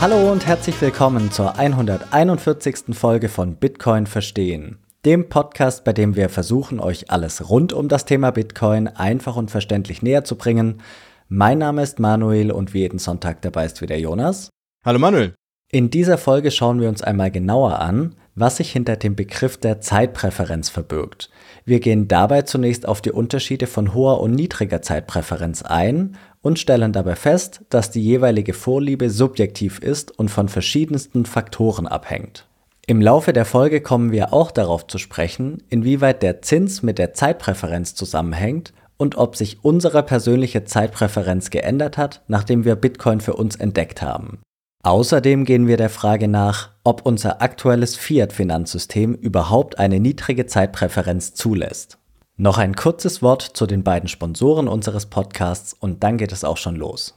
Hallo und herzlich willkommen zur 141. Folge von Bitcoin Verstehen, dem Podcast, bei dem wir versuchen, euch alles rund um das Thema Bitcoin einfach und verständlich näher zu bringen. Mein Name ist Manuel und wie jeden Sonntag dabei ist wieder Jonas. Hallo Manuel. In dieser Folge schauen wir uns einmal genauer an, was sich hinter dem Begriff der Zeitpräferenz verbirgt. Wir gehen dabei zunächst auf die Unterschiede von hoher und niedriger Zeitpräferenz ein und stellen dabei fest, dass die jeweilige Vorliebe subjektiv ist und von verschiedensten Faktoren abhängt. Im Laufe der Folge kommen wir auch darauf zu sprechen, inwieweit der Zins mit der Zeitpräferenz zusammenhängt und ob sich unsere persönliche Zeitpräferenz geändert hat, nachdem wir Bitcoin für uns entdeckt haben. Außerdem gehen wir der Frage nach, ob unser aktuelles Fiat-Finanzsystem überhaupt eine niedrige Zeitpräferenz zulässt. Noch ein kurzes Wort zu den beiden Sponsoren unseres Podcasts und dann geht es auch schon los.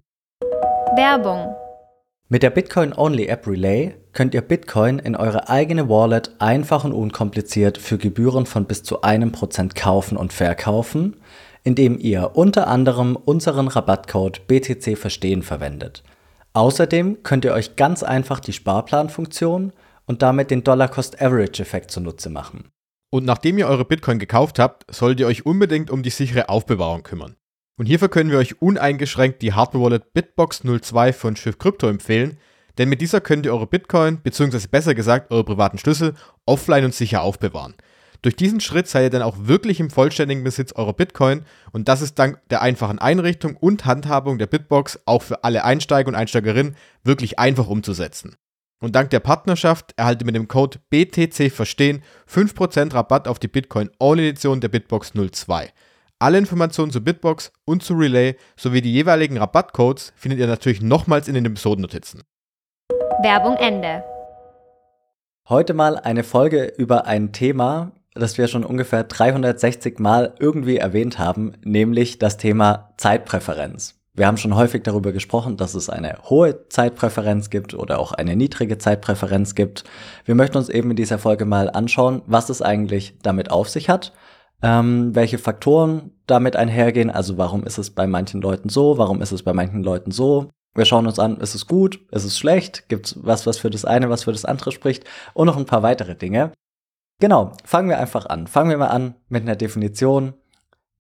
Werbung mit der Bitcoin-Only App Relay könnt ihr Bitcoin in eure eigene Wallet einfach und unkompliziert für Gebühren von bis zu einem Prozent kaufen und verkaufen, indem ihr unter anderem unseren Rabattcode BTC Verstehen verwendet. Außerdem könnt ihr euch ganz einfach die Sparplanfunktion und damit den Dollar-Cost-Average-Effekt zunutze machen. Und nachdem ihr eure Bitcoin gekauft habt, solltet ihr euch unbedingt um die sichere Aufbewahrung kümmern. Und hierfür können wir euch uneingeschränkt die Hardware-Wallet Bitbox 02 von Schiff Crypto empfehlen, denn mit dieser könnt ihr eure Bitcoin, beziehungsweise besser gesagt eure privaten Schlüssel, offline und sicher aufbewahren. Durch diesen Schritt seid ihr dann auch wirklich im vollständigen Besitz eurer Bitcoin und das ist dank der einfachen Einrichtung und Handhabung der Bitbox auch für alle Einsteiger und Einsteigerinnen wirklich einfach umzusetzen. Und dank der Partnerschaft erhaltet ihr mit dem Code BTC Verstehen 5% Rabatt auf die Bitcoin All Edition der Bitbox 02. Alle Informationen zu Bitbox und zu Relay sowie die jeweiligen Rabattcodes findet ihr natürlich nochmals in den Episodennotizen. Werbung Ende. Heute mal eine Folge über ein Thema, das wir schon ungefähr 360 Mal irgendwie erwähnt haben, nämlich das Thema Zeitpräferenz. Wir haben schon häufig darüber gesprochen, dass es eine hohe Zeitpräferenz gibt oder auch eine niedrige Zeitpräferenz gibt. Wir möchten uns eben in dieser Folge mal anschauen, was es eigentlich damit auf sich hat, ähm, welche Faktoren damit einhergehen, also warum ist es bei manchen Leuten so, warum ist es bei manchen Leuten so. Wir schauen uns an, ist es gut, ist es schlecht, gibt es was, was für das eine, was für das andere spricht und noch ein paar weitere Dinge. Genau, fangen wir einfach an. Fangen wir mal an mit einer Definition.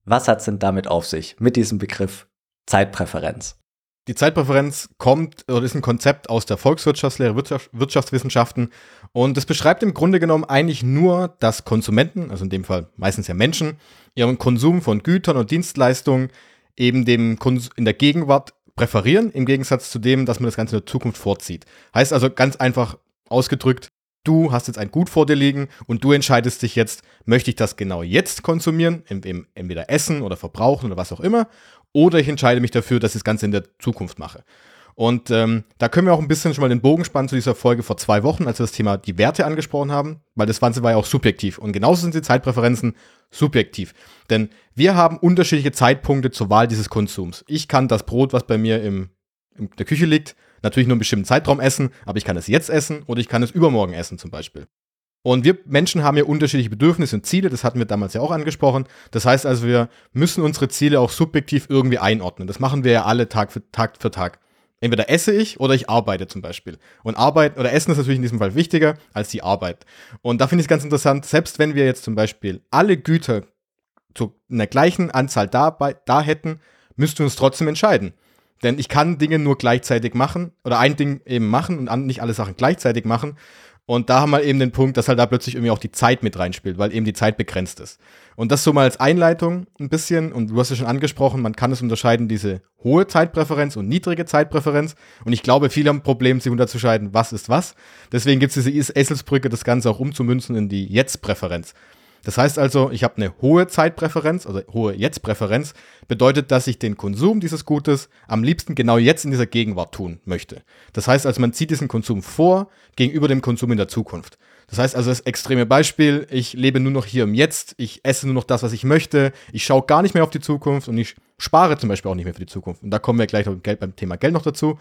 Was hat es denn damit auf sich, mit diesem Begriff Zeitpräferenz? Die Zeitpräferenz kommt oder ist ein Konzept aus der Volkswirtschaftslehre, Wirtschaftswissenschaften und es beschreibt im Grunde genommen eigentlich nur, dass Konsumenten, also in dem Fall meistens ja Menschen, ihren Konsum von Gütern und Dienstleistungen eben dem Kons in der Gegenwart präferieren, im Gegensatz zu dem, dass man das Ganze in der Zukunft vorzieht. Heißt also ganz einfach ausgedrückt, du hast jetzt ein Gut vor dir liegen und du entscheidest dich jetzt, möchte ich das genau jetzt konsumieren, entweder essen oder verbrauchen oder was auch immer, oder ich entscheide mich dafür, dass ich das Ganze in der Zukunft mache. Und ähm, da können wir auch ein bisschen schon mal den Bogen spannen zu dieser Folge vor zwei Wochen, als wir das Thema die Werte angesprochen haben, weil das Ganze war ja auch subjektiv. Und genauso sind die Zeitpräferenzen subjektiv. Denn wir haben unterschiedliche Zeitpunkte zur Wahl dieses Konsums. Ich kann das Brot, was bei mir im, in der Küche liegt, natürlich nur einen bestimmten Zeitraum essen, aber ich kann es jetzt essen oder ich kann es übermorgen essen zum Beispiel. Und wir Menschen haben ja unterschiedliche Bedürfnisse und Ziele, das hatten wir damals ja auch angesprochen. Das heißt also, wir müssen unsere Ziele auch subjektiv irgendwie einordnen. Das machen wir ja alle Tag für Tag. Für Tag. Entweder esse ich oder ich arbeite zum Beispiel. Und Arbeit oder Essen ist natürlich in diesem Fall wichtiger als die Arbeit. Und da finde ich es ganz interessant, selbst wenn wir jetzt zum Beispiel alle Güter zu einer gleichen Anzahl da, bei, da hätten, müssten wir uns trotzdem entscheiden. Denn ich kann Dinge nur gleichzeitig machen oder ein Ding eben machen und nicht alle Sachen gleichzeitig machen. Und da haben wir eben den Punkt, dass halt da plötzlich irgendwie auch die Zeit mit reinspielt, weil eben die Zeit begrenzt ist. Und das so mal als Einleitung ein bisschen. Und du hast ja schon angesprochen, man kann es unterscheiden, diese hohe Zeitpräferenz und niedrige Zeitpräferenz. Und ich glaube, viele haben ein Problem, sich unterzuscheiden, was ist was. Deswegen gibt es diese Eselsbrücke, das Ganze auch umzumünzen in die Jetzt-Präferenz. Das heißt also, ich habe eine hohe Zeitpräferenz, also hohe Jetzt-Präferenz, bedeutet, dass ich den Konsum dieses Gutes am liebsten genau jetzt in dieser Gegenwart tun möchte. Das heißt also, man zieht diesen Konsum vor gegenüber dem Konsum in der Zukunft. Das heißt also, das extreme Beispiel, ich lebe nur noch hier im Jetzt, ich esse nur noch das, was ich möchte, ich schaue gar nicht mehr auf die Zukunft und ich spare zum Beispiel auch nicht mehr für die Zukunft. Und da kommen wir gleich beim Thema Geld noch dazu.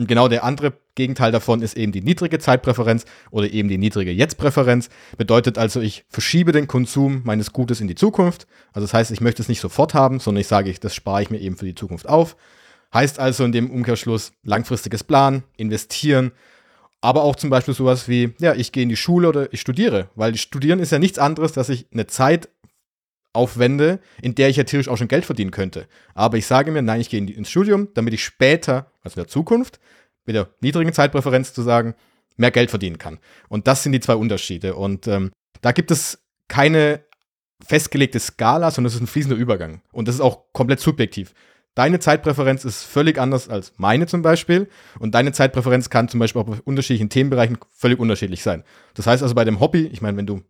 Und genau der andere Gegenteil davon ist eben die niedrige Zeitpräferenz oder eben die niedrige Jetzt-Präferenz. Bedeutet also, ich verschiebe den Konsum meines Gutes in die Zukunft. Also das heißt, ich möchte es nicht sofort haben, sondern ich sage, das spare ich mir eben für die Zukunft auf. Heißt also in dem Umkehrschluss langfristiges Planen, investieren, aber auch zum Beispiel sowas wie, ja, ich gehe in die Schule oder ich studiere, weil Studieren ist ja nichts anderes, dass ich eine Zeit aufwende, in der ich ja theoretisch auch schon Geld verdienen könnte. Aber ich sage mir, nein, ich gehe ins Studium, damit ich später, also in der Zukunft, mit der niedrigen Zeitpräferenz zu sagen, mehr Geld verdienen kann. Und das sind die zwei Unterschiede. Und ähm, da gibt es keine festgelegte Skala, sondern es ist ein fließender Übergang. Und das ist auch komplett subjektiv. Deine Zeitpräferenz ist völlig anders als meine zum Beispiel. Und deine Zeitpräferenz kann zum Beispiel auch bei unterschiedlichen Themenbereichen völlig unterschiedlich sein. Das heißt also bei dem Hobby, ich meine, wenn du,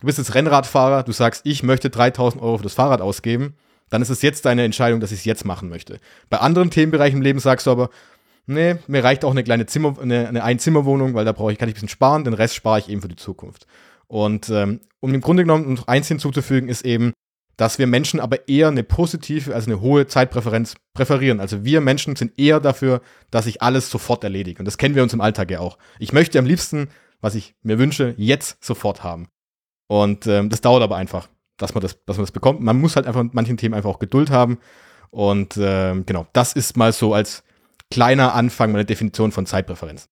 du bist jetzt Rennradfahrer, du sagst, ich möchte 3000 Euro für das Fahrrad ausgeben, dann ist es jetzt deine Entscheidung, dass ich es jetzt machen möchte. Bei anderen Themenbereichen im Leben sagst du aber, nee, mir reicht auch eine kleine Zimmer, eine, eine Einzimmerwohnung, weil da brauche ich, kann ich ein bisschen sparen, den Rest spare ich eben für die Zukunft. Und ähm, um im Grunde genommen noch eins hinzuzufügen, ist eben, dass wir Menschen aber eher eine positive, also eine hohe Zeitpräferenz präferieren. Also wir Menschen sind eher dafür, dass ich alles sofort erledige. Und das kennen wir uns im Alltag ja auch. Ich möchte am liebsten, was ich mir wünsche, jetzt sofort haben. Und ähm, das dauert aber einfach, dass man das, dass man das bekommt. Man muss halt einfach in manchen Themen einfach auch Geduld haben. Und ähm, genau, das ist mal so als kleiner Anfang meine Definition von Zeitpräferenz.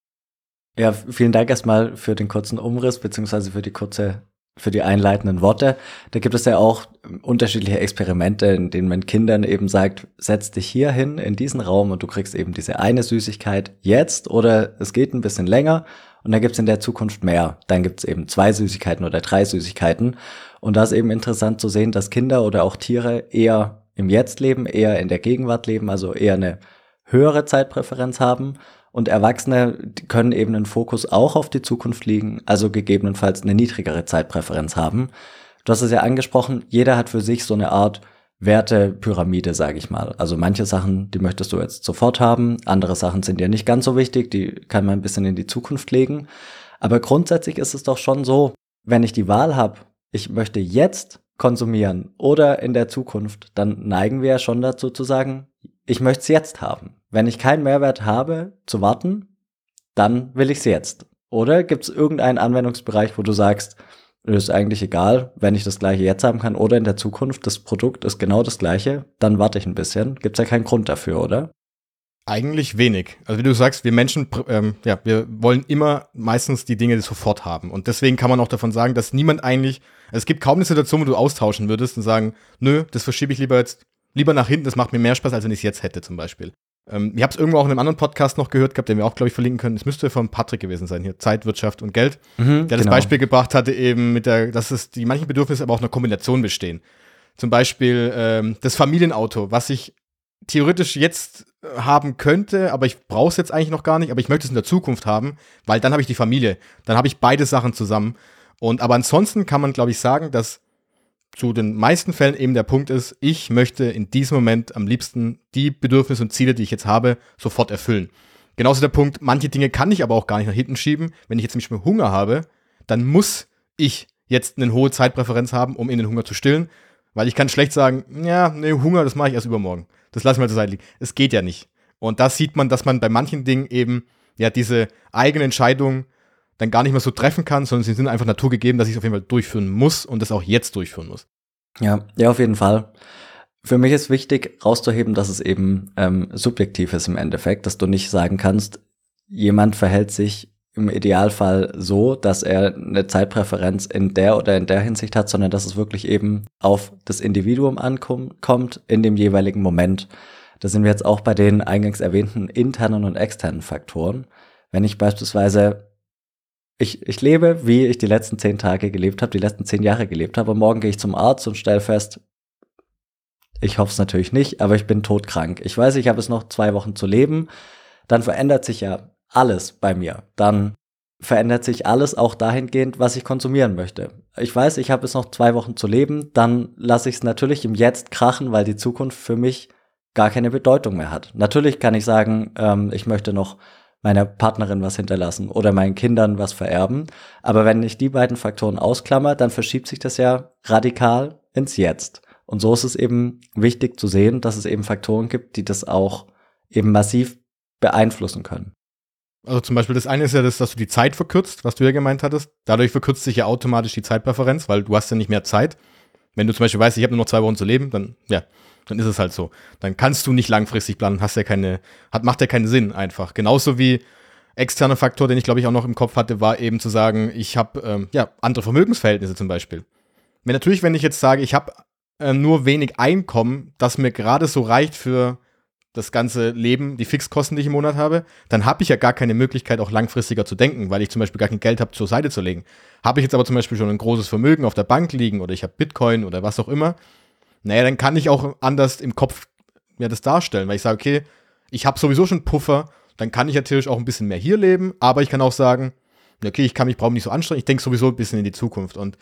Ja, vielen Dank erstmal für den kurzen Umriss, beziehungsweise für die kurze, für die einleitenden Worte. Da gibt es ja auch unterschiedliche Experimente, in denen man Kindern eben sagt, setz dich hier hin in diesen Raum und du kriegst eben diese eine Süßigkeit jetzt oder es geht ein bisschen länger und dann gibt's in der Zukunft mehr. Dann gibt's eben zwei Süßigkeiten oder drei Süßigkeiten. Und da ist eben interessant zu sehen, dass Kinder oder auch Tiere eher im Jetzt leben, eher in der Gegenwart leben, also eher eine höhere Zeitpräferenz haben und Erwachsene können eben einen Fokus auch auf die Zukunft liegen, also gegebenenfalls eine niedrigere Zeitpräferenz haben. Du hast es ja angesprochen, jeder hat für sich so eine Art Wertepyramide, sage ich mal. Also manche Sachen, die möchtest du jetzt sofort haben, andere Sachen sind dir nicht ganz so wichtig, die kann man ein bisschen in die Zukunft legen. Aber grundsätzlich ist es doch schon so, wenn ich die Wahl habe, ich möchte jetzt konsumieren oder in der Zukunft, dann neigen wir ja schon dazu zu sagen, ich möchte es jetzt haben. Wenn ich keinen Mehrwert habe, zu warten, dann will ich es jetzt. Oder gibt es irgendeinen Anwendungsbereich, wo du sagst, ist eigentlich egal, wenn ich das gleiche jetzt haben kann oder in der Zukunft, das Produkt ist genau das gleiche, dann warte ich ein bisschen. Gibt es ja keinen Grund dafür, oder? Eigentlich wenig. Also wie du sagst, wir Menschen, ähm, ja, wir wollen immer meistens die Dinge sofort haben. Und deswegen kann man auch davon sagen, dass niemand eigentlich, also es gibt kaum eine Situation, wo du austauschen würdest und sagen, nö, das verschiebe ich lieber jetzt lieber nach hinten, das macht mir mehr Spaß, als wenn ich es jetzt hätte zum Beispiel. Ähm, ich habe es irgendwo auch in einem anderen Podcast noch gehört gehabt, den wir auch, glaube ich, verlinken können. Es müsste von Patrick gewesen sein, hier Zeit, Wirtschaft und Geld, mhm, der das genau. Beispiel gebracht hatte, eben mit der, dass es die manchen Bedürfnisse aber auch einer Kombination bestehen. Zum Beispiel ähm, das Familienauto, was ich theoretisch jetzt äh, haben könnte, aber ich brauche es jetzt eigentlich noch gar nicht, aber ich möchte es in der Zukunft haben, weil dann habe ich die Familie, dann habe ich beide Sachen zusammen. Und aber ansonsten kann man, glaube ich, sagen, dass zu den meisten Fällen eben der Punkt ist, ich möchte in diesem Moment am liebsten die Bedürfnisse und Ziele, die ich jetzt habe, sofort erfüllen. Genauso der Punkt, manche Dinge kann ich aber auch gar nicht nach hinten schieben. Wenn ich jetzt nämlich Hunger habe, dann muss ich jetzt eine hohe Zeitpräferenz haben, um in den Hunger zu stillen. Weil ich kann schlecht sagen, ja, nee, Hunger, das mache ich erst übermorgen. Das lasse ich mal zur Seite liegen. Es geht ja nicht. Und da sieht man, dass man bei manchen Dingen eben ja diese eigene Entscheidung dann gar nicht mehr so treffen kann, sondern sie sind einfach naturgegeben, dass ich es auf jeden Fall durchführen muss und das auch jetzt durchführen muss. Ja, ja, auf jeden Fall. Für mich ist wichtig rauszuheben, dass es eben ähm, subjektiv ist im Endeffekt, dass du nicht sagen kannst, jemand verhält sich im Idealfall so, dass er eine Zeitpräferenz in der oder in der Hinsicht hat, sondern dass es wirklich eben auf das Individuum ankommt in dem jeweiligen Moment. Da sind wir jetzt auch bei den eingangs erwähnten internen und externen Faktoren. Wenn ich beispielsweise ich, ich lebe, wie ich die letzten zehn Tage gelebt habe, die letzten zehn Jahre gelebt habe. Und morgen gehe ich zum Arzt und stelle fest, ich hoffe es natürlich nicht, aber ich bin todkrank. Ich weiß, ich habe es noch zwei Wochen zu leben. Dann verändert sich ja alles bei mir. Dann verändert sich alles auch dahingehend, was ich konsumieren möchte. Ich weiß, ich habe es noch zwei Wochen zu leben, dann lasse ich es natürlich im Jetzt krachen, weil die Zukunft für mich gar keine Bedeutung mehr hat. Natürlich kann ich sagen, ähm, ich möchte noch meiner Partnerin was hinterlassen oder meinen Kindern was vererben. Aber wenn ich die beiden Faktoren ausklammer, dann verschiebt sich das ja radikal ins Jetzt. Und so ist es eben wichtig zu sehen, dass es eben Faktoren gibt, die das auch eben massiv beeinflussen können. Also zum Beispiel das eine ist ja das, dass du die Zeit verkürzt, was du ja gemeint hattest. Dadurch verkürzt sich ja automatisch die Zeitpräferenz, weil du hast ja nicht mehr Zeit. Wenn du zum Beispiel weißt, ich habe nur noch zwei Wochen zu leben, dann ja, Dann ist es halt so. Dann kannst du nicht langfristig planen, hast ja keine, hat, macht ja keinen Sinn einfach. Genauso wie externer Faktor, den ich glaube ich auch noch im Kopf hatte, war eben zu sagen, ich habe ähm, ja andere Vermögensverhältnisse zum Beispiel. Wenn natürlich, wenn ich jetzt sage, ich habe äh, nur wenig Einkommen, das mir gerade so reicht für das ganze Leben, die Fixkosten, die ich im Monat habe, dann habe ich ja gar keine Möglichkeit, auch langfristiger zu denken, weil ich zum Beispiel gar kein Geld habe, zur Seite zu legen. Habe ich jetzt aber zum Beispiel schon ein großes Vermögen auf der Bank liegen oder ich habe Bitcoin oder was auch immer, naja, dann kann ich auch anders im Kopf mir das darstellen, weil ich sage, okay, ich habe sowieso schon Puffer, dann kann ich natürlich auch ein bisschen mehr hier leben, aber ich kann auch sagen, okay, ich kann mich brauche nicht so anstrengen, ich denke sowieso ein bisschen in die Zukunft und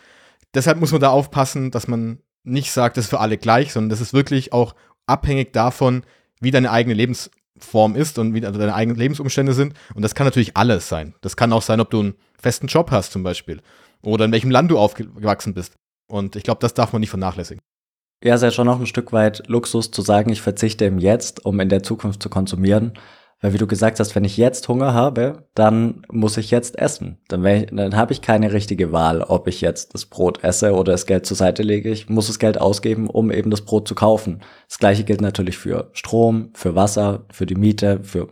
deshalb muss man da aufpassen, dass man nicht sagt, das ist für alle gleich, sondern das ist wirklich auch abhängig davon, wie deine eigene Lebensform ist und wie also deine eigenen Lebensumstände sind. Und das kann natürlich alles sein. Das kann auch sein, ob du einen festen Job hast zum Beispiel oder in welchem Land du aufgewachsen bist. Und ich glaube, das darf man nicht vernachlässigen. Ja, es ist ja schon noch ein Stück weit Luxus zu sagen, ich verzichte im Jetzt, um in der Zukunft zu konsumieren. Weil wie du gesagt hast, wenn ich jetzt Hunger habe, dann muss ich jetzt essen. Dann, dann habe ich keine richtige Wahl, ob ich jetzt das Brot esse oder das Geld zur Seite lege. Ich muss das Geld ausgeben, um eben das Brot zu kaufen. Das gleiche gilt natürlich für Strom, für Wasser, für die Miete, für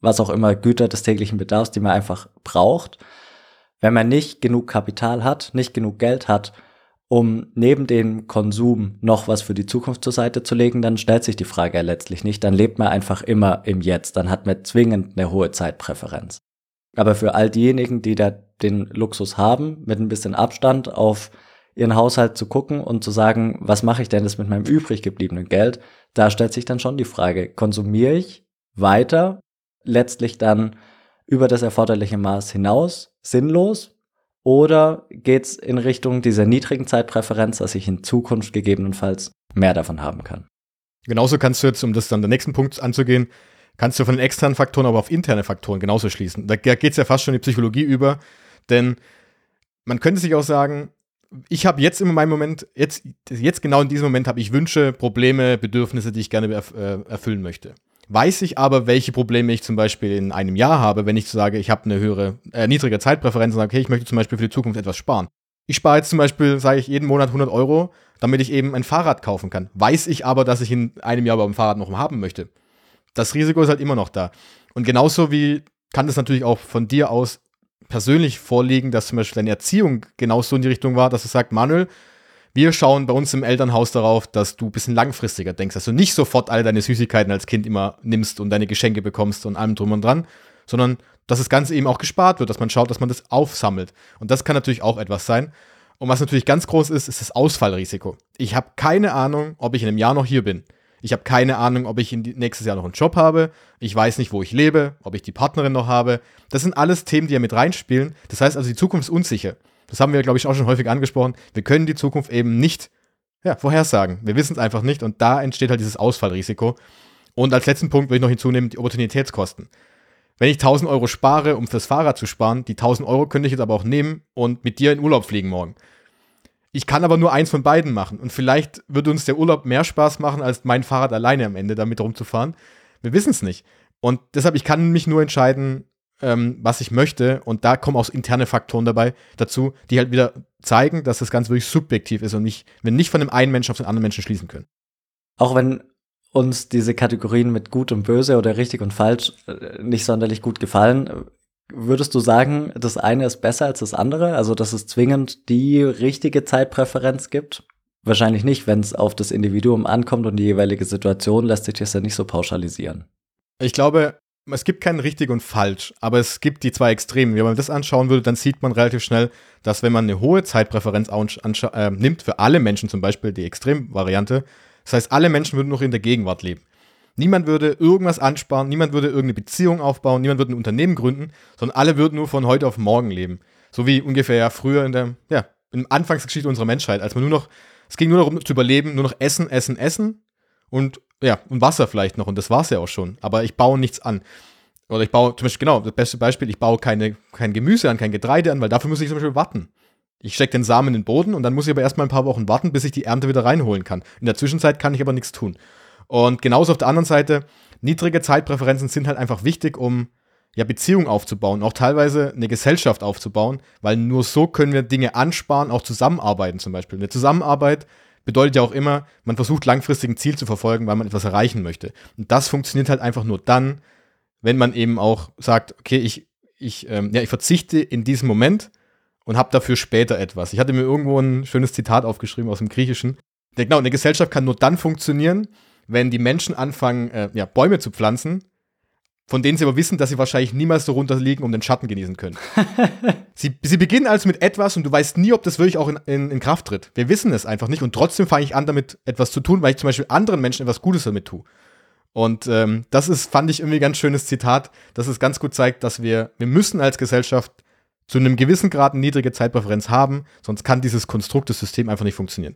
was auch immer Güter des täglichen Bedarfs, die man einfach braucht. Wenn man nicht genug Kapital hat, nicht genug Geld hat, um neben dem Konsum noch was für die Zukunft zur Seite zu legen, dann stellt sich die Frage ja letztlich nicht. Dann lebt man einfach immer im Jetzt. Dann hat man zwingend eine hohe Zeitpräferenz. Aber für all diejenigen, die da den Luxus haben, mit ein bisschen Abstand auf ihren Haushalt zu gucken und zu sagen, was mache ich denn jetzt mit meinem übrig gebliebenen Geld, da stellt sich dann schon die Frage, konsumiere ich weiter, letztlich dann über das erforderliche Maß hinaus, sinnlos, oder geht's in Richtung dieser niedrigen Zeitpräferenz, dass ich in Zukunft gegebenenfalls mehr davon haben kann? Genauso kannst du jetzt, um das dann den nächsten Punkt anzugehen, kannst du von den externen Faktoren aber auf interne Faktoren genauso schließen. Da geht's ja fast schon in die Psychologie über, denn man könnte sich auch sagen, ich habe jetzt in meinem Moment, jetzt, jetzt genau in diesem Moment habe ich Wünsche, Probleme, Bedürfnisse, die ich gerne äh, erfüllen möchte. Weiß ich aber, welche Probleme ich zum Beispiel in einem Jahr habe, wenn ich sage, ich habe eine höhere, äh, niedrige Zeitpräferenz und sage, okay, ich möchte zum Beispiel für die Zukunft etwas sparen. Ich spare jetzt zum Beispiel, sage ich, jeden Monat 100 Euro, damit ich eben ein Fahrrad kaufen kann. Weiß ich aber, dass ich in einem Jahr beim Fahrrad noch haben möchte. Das Risiko ist halt immer noch da. Und genauso wie kann es natürlich auch von dir aus persönlich vorliegen, dass zum Beispiel deine Erziehung genauso in die Richtung war, dass du sagst, Manuel, wir schauen bei uns im Elternhaus darauf, dass du ein bisschen langfristiger denkst, dass du nicht sofort all deine Süßigkeiten als Kind immer nimmst und deine Geschenke bekommst und allem drum und dran, sondern dass das Ganze eben auch gespart wird, dass man schaut, dass man das aufsammelt. Und das kann natürlich auch etwas sein. Und was natürlich ganz groß ist, ist das Ausfallrisiko. Ich habe keine Ahnung, ob ich in einem Jahr noch hier bin. Ich habe keine Ahnung, ob ich nächstes Jahr noch einen Job habe. Ich weiß nicht, wo ich lebe, ob ich die Partnerin noch habe. Das sind alles Themen, die ja mit reinspielen. Das heißt also, die Zukunft ist unsicher. Das haben wir, glaube ich, auch schon häufig angesprochen. Wir können die Zukunft eben nicht ja, vorhersagen. Wir wissen es einfach nicht und da entsteht halt dieses Ausfallrisiko. Und als letzten Punkt würde ich noch hinzunehmen, die Opportunitätskosten. Wenn ich 1000 Euro spare, um fürs Fahrrad zu sparen, die 1000 Euro könnte ich jetzt aber auch nehmen und mit dir in Urlaub fliegen morgen. Ich kann aber nur eins von beiden machen und vielleicht würde uns der Urlaub mehr Spaß machen, als mein Fahrrad alleine am Ende damit rumzufahren. Wir wissen es nicht. Und deshalb, ich kann mich nur entscheiden, ähm, was ich möchte. Und da kommen auch interne Faktoren dabei dazu, die halt wieder zeigen, dass das Ganze wirklich subjektiv ist und nicht, wir nicht von dem einen Menschen auf den anderen Menschen schließen können. Auch wenn uns diese Kategorien mit gut und böse oder richtig und falsch äh, nicht sonderlich gut gefallen, würdest du sagen, das eine ist besser als das andere? Also, dass es zwingend die richtige Zeitpräferenz gibt? Wahrscheinlich nicht, wenn es auf das Individuum ankommt und die jeweilige Situation, lässt sich das ja nicht so pauschalisieren. Ich glaube, es gibt kein richtig und falsch, aber es gibt die zwei Extremen. Wenn man das anschauen würde, dann sieht man relativ schnell, dass wenn man eine hohe Zeitpräferenz äh, nimmt, für alle Menschen zum Beispiel die Extremvariante, das heißt, alle Menschen würden noch in der Gegenwart leben. Niemand würde irgendwas ansparen, niemand würde irgendeine Beziehung aufbauen, niemand würde ein Unternehmen gründen, sondern alle würden nur von heute auf morgen leben. So wie ungefähr ja früher in der, ja, in der Anfangsgeschichte unserer Menschheit, als man nur noch, es ging nur darum zu überleben, nur noch essen, essen, essen und ja, und Wasser vielleicht noch und das war es ja auch schon. Aber ich baue nichts an. Oder ich baue, zum Beispiel, genau, das beste Beispiel, ich baue keine, kein Gemüse an, kein Getreide an, weil dafür muss ich zum Beispiel warten. Ich stecke den Samen in den Boden und dann muss ich aber erstmal ein paar Wochen warten, bis ich die Ernte wieder reinholen kann. In der Zwischenzeit kann ich aber nichts tun. Und genauso auf der anderen Seite, niedrige Zeitpräferenzen sind halt einfach wichtig, um ja, Beziehungen aufzubauen, auch teilweise eine Gesellschaft aufzubauen, weil nur so können wir Dinge ansparen, auch zusammenarbeiten zum Beispiel. Eine Zusammenarbeit bedeutet ja auch immer, man versucht langfristig ein Ziel zu verfolgen, weil man etwas erreichen möchte. Und das funktioniert halt einfach nur dann, wenn man eben auch sagt, okay, ich, ich, ähm, ja, ich verzichte in diesem Moment und habe dafür später etwas. Ich hatte mir irgendwo ein schönes Zitat aufgeschrieben aus dem Griechischen. Genau, eine Gesellschaft kann nur dann funktionieren, wenn die Menschen anfangen, äh, ja, Bäume zu pflanzen, von denen sie aber wissen, dass sie wahrscheinlich niemals so runterliegen und den Schatten genießen können. sie, sie beginnen also mit etwas und du weißt nie, ob das wirklich auch in, in, in Kraft tritt. Wir wissen es einfach nicht und trotzdem fange ich an, damit etwas zu tun, weil ich zum Beispiel anderen Menschen etwas Gutes damit tue. Und ähm, das ist, fand ich irgendwie ein ganz schönes Zitat, dass es ganz gut zeigt, dass wir, wir müssen als Gesellschaft zu einem gewissen Grad eine niedrige Zeitpräferenz haben, sonst kann dieses Konstrukt, das System einfach nicht funktionieren.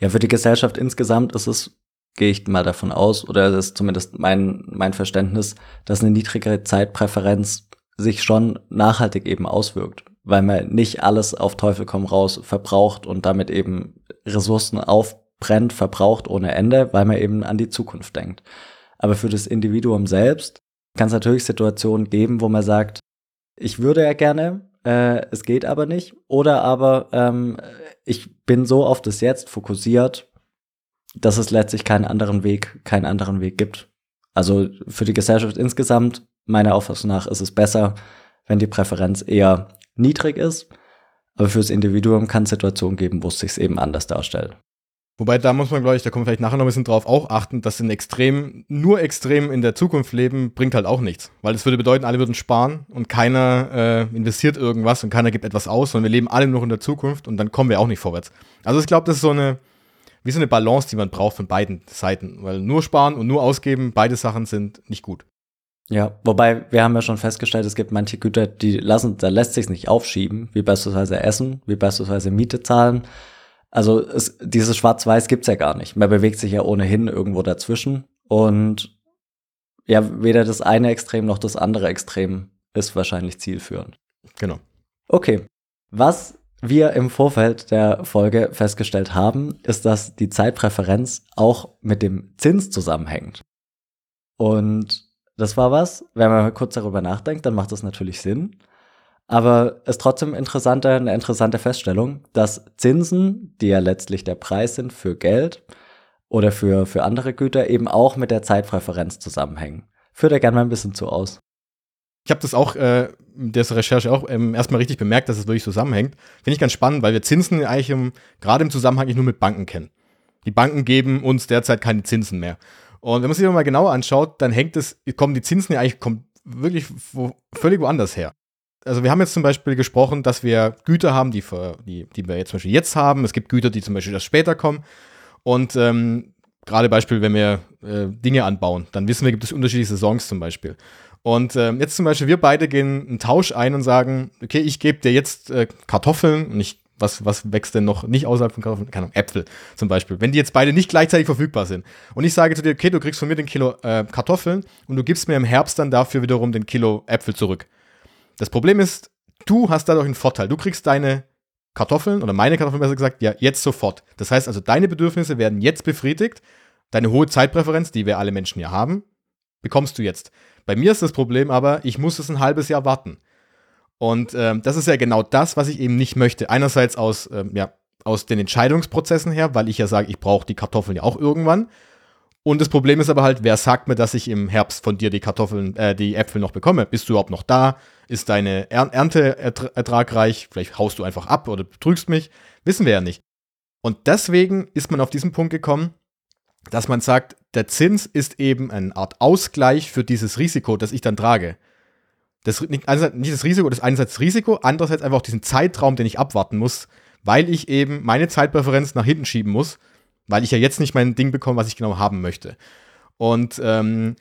Ja, für die Gesellschaft insgesamt ist es gehe ich mal davon aus, oder das ist zumindest mein, mein Verständnis, dass eine niedrigere Zeitpräferenz sich schon nachhaltig eben auswirkt, weil man nicht alles auf Teufel komm raus verbraucht und damit eben Ressourcen aufbrennt, verbraucht ohne Ende, weil man eben an die Zukunft denkt. Aber für das Individuum selbst kann es natürlich Situationen geben, wo man sagt, ich würde ja gerne, äh, es geht aber nicht. Oder aber ähm, ich bin so auf das Jetzt fokussiert, dass es letztlich keinen anderen Weg, keinen anderen Weg gibt. Also für die Gesellschaft insgesamt, meiner Auffassung nach, ist es besser, wenn die Präferenz eher niedrig ist. Aber fürs Individuum kann es Situationen geben, wo es sich eben anders darstellt. Wobei da muss man, glaube ich, da kommen wir vielleicht nachher noch ein bisschen drauf auch achten, dass ein Extrem, nur extrem in der Zukunft leben, bringt halt auch nichts. Weil das würde bedeuten, alle würden sparen und keiner äh, investiert irgendwas und keiner gibt etwas aus, sondern wir leben alle nur in der Zukunft und dann kommen wir auch nicht vorwärts. Also ich glaube, das ist so eine, wie so eine Balance, die man braucht von beiden Seiten. Weil nur sparen und nur ausgeben, beide Sachen sind nicht gut. Ja, wobei wir haben ja schon festgestellt, es gibt manche Güter, die lassen, da lässt sich nicht aufschieben, wie beispielsweise Essen, wie beispielsweise Miete zahlen. Also es, dieses Schwarz-Weiß gibt's ja gar nicht. Man bewegt sich ja ohnehin irgendwo dazwischen und ja, weder das eine Extrem noch das andere Extrem ist wahrscheinlich zielführend. Genau. Okay. Was wir im Vorfeld der Folge festgestellt haben, ist, dass die Zeitpräferenz auch mit dem Zins zusammenhängt. Und das war was, wenn man kurz darüber nachdenkt, dann macht das natürlich Sinn. Aber es ist trotzdem interessante, eine interessante Feststellung, dass Zinsen, die ja letztlich der Preis sind für Geld oder für, für andere Güter, eben auch mit der Zeitpräferenz zusammenhängen. Führt er gerne mal ein bisschen zu aus. Ich habe das auch, äh, der Recherche auch ähm, erstmal richtig bemerkt, dass es wirklich zusammenhängt. Finde ich ganz spannend, weil wir Zinsen eigentlich im, gerade im Zusammenhang nur mit Banken kennen. Die Banken geben uns derzeit keine Zinsen mehr. Und wenn man sich das mal genauer anschaut, dann hängt es, kommen die Zinsen ja eigentlich kommen wirklich wo, völlig woanders her. Also wir haben jetzt zum Beispiel gesprochen, dass wir Güter haben, die, für, die, die wir jetzt zum Beispiel jetzt haben. Es gibt Güter, die zum Beispiel erst später kommen. Und ähm, gerade Beispiel, wenn wir äh, Dinge anbauen, dann wissen wir, gibt es unterschiedliche Saisons zum Beispiel. Und äh, jetzt zum Beispiel, wir beide gehen einen Tausch ein und sagen, okay, ich gebe dir jetzt äh, Kartoffeln und ich, was, was wächst denn noch nicht außerhalb von Kartoffeln? Keine Ahnung, Äpfel zum Beispiel. Wenn die jetzt beide nicht gleichzeitig verfügbar sind. Und ich sage zu dir, okay, du kriegst von mir den Kilo äh, Kartoffeln und du gibst mir im Herbst dann dafür wiederum den Kilo Äpfel zurück. Das Problem ist, du hast dadurch einen Vorteil. Du kriegst deine Kartoffeln oder meine Kartoffeln besser gesagt, ja, jetzt sofort. Das heißt also, deine Bedürfnisse werden jetzt befriedigt. Deine hohe Zeitpräferenz, die wir alle Menschen ja haben, bekommst du jetzt. Bei mir ist das Problem aber, ich muss es ein halbes Jahr warten. Und ähm, das ist ja genau das, was ich eben nicht möchte. Einerseits aus, ähm, ja, aus den Entscheidungsprozessen her, weil ich ja sage, ich brauche die Kartoffeln ja auch irgendwann. Und das Problem ist aber halt, wer sagt mir, dass ich im Herbst von dir die Kartoffeln, äh, die Äpfel noch bekomme? Bist du überhaupt noch da? Ist deine er Ernte ertragreich? Vielleicht haust du einfach ab oder betrügst mich? Wissen wir ja nicht. Und deswegen ist man auf diesen Punkt gekommen, dass man sagt, der Zins ist eben eine Art Ausgleich für dieses Risiko, das ich dann trage. Das, nicht, nicht das Risiko, das einerseits Risiko, andererseits einfach auch diesen Zeitraum, den ich abwarten muss, weil ich eben meine Zeitpräferenz nach hinten schieben muss, weil ich ja jetzt nicht mein Ding bekomme, was ich genau haben möchte. Und ähm,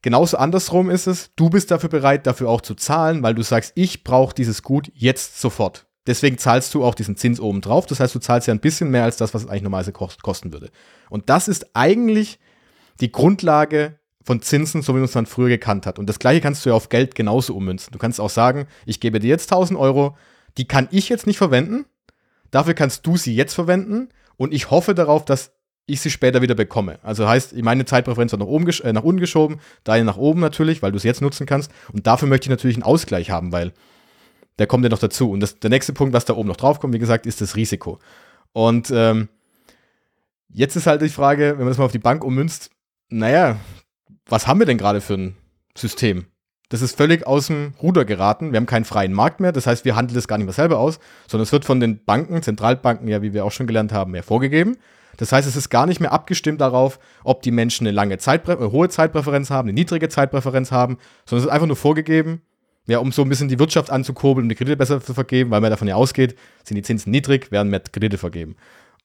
genauso andersrum ist es, du bist dafür bereit, dafür auch zu zahlen, weil du sagst, ich brauche dieses Gut jetzt sofort. Deswegen zahlst du auch diesen Zins oben drauf. Das heißt, du zahlst ja ein bisschen mehr als das, was es eigentlich normalerweise kosten würde. Und das ist eigentlich die Grundlage von Zinsen, so wie man es dann früher gekannt hat. Und das gleiche kannst du ja auf Geld genauso ummünzen. Du kannst auch sagen, ich gebe dir jetzt 1000 Euro, die kann ich jetzt nicht verwenden. Dafür kannst du sie jetzt verwenden. Und ich hoffe darauf, dass ich sie später wieder bekomme. Also heißt, meine Zeitpräferenz wird nach, oben, äh, nach unten geschoben, deine nach oben natürlich, weil du es jetzt nutzen kannst. Und dafür möchte ich natürlich einen Ausgleich haben, weil der kommt ja noch dazu. Und das, der nächste Punkt, was da oben noch drauf kommt, wie gesagt, ist das Risiko. Und ähm, Jetzt ist halt die Frage, wenn man das mal auf die Bank ummünzt, naja, was haben wir denn gerade für ein System? Das ist völlig aus dem Ruder geraten. Wir haben keinen freien Markt mehr. Das heißt, wir handeln das gar nicht mehr selber aus, sondern es wird von den Banken, Zentralbanken, ja, wie wir auch schon gelernt haben, mehr vorgegeben. Das heißt, es ist gar nicht mehr abgestimmt darauf, ob die Menschen eine lange Zeitprä eine hohe Zeitpräferenz haben, eine niedrige Zeitpräferenz haben, sondern es ist einfach nur vorgegeben, ja, um so ein bisschen die Wirtschaft anzukurbeln, um die Kredite besser zu vergeben, weil man davon ja ausgeht, sind die Zinsen niedrig, werden mehr Kredite vergeben.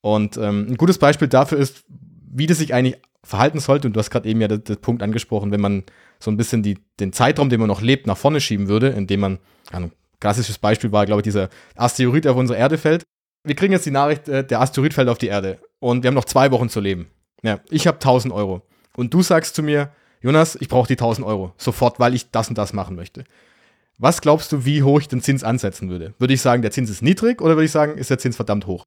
Und ähm, ein gutes Beispiel dafür ist, wie das sich eigentlich verhalten sollte. Und du hast gerade eben ja den, den, Punkt angesprochen, wenn man so ein bisschen die, den Zeitraum, den man noch lebt, nach vorne schieben würde, indem man, ein klassisches Beispiel war, glaube ich, dieser Asteroid, der auf unsere Erde fällt. Wir kriegen jetzt die Nachricht, äh, der Asteroid fällt auf die Erde und wir haben noch zwei Wochen zu leben. Ja, ich habe 1000 Euro. Und du sagst zu mir, Jonas, ich brauche die 1000 Euro sofort, weil ich das und das machen möchte. Was glaubst du, wie hoch ich den Zins ansetzen würde? Würde ich sagen, der Zins ist niedrig oder würde ich sagen, ist der Zins verdammt hoch?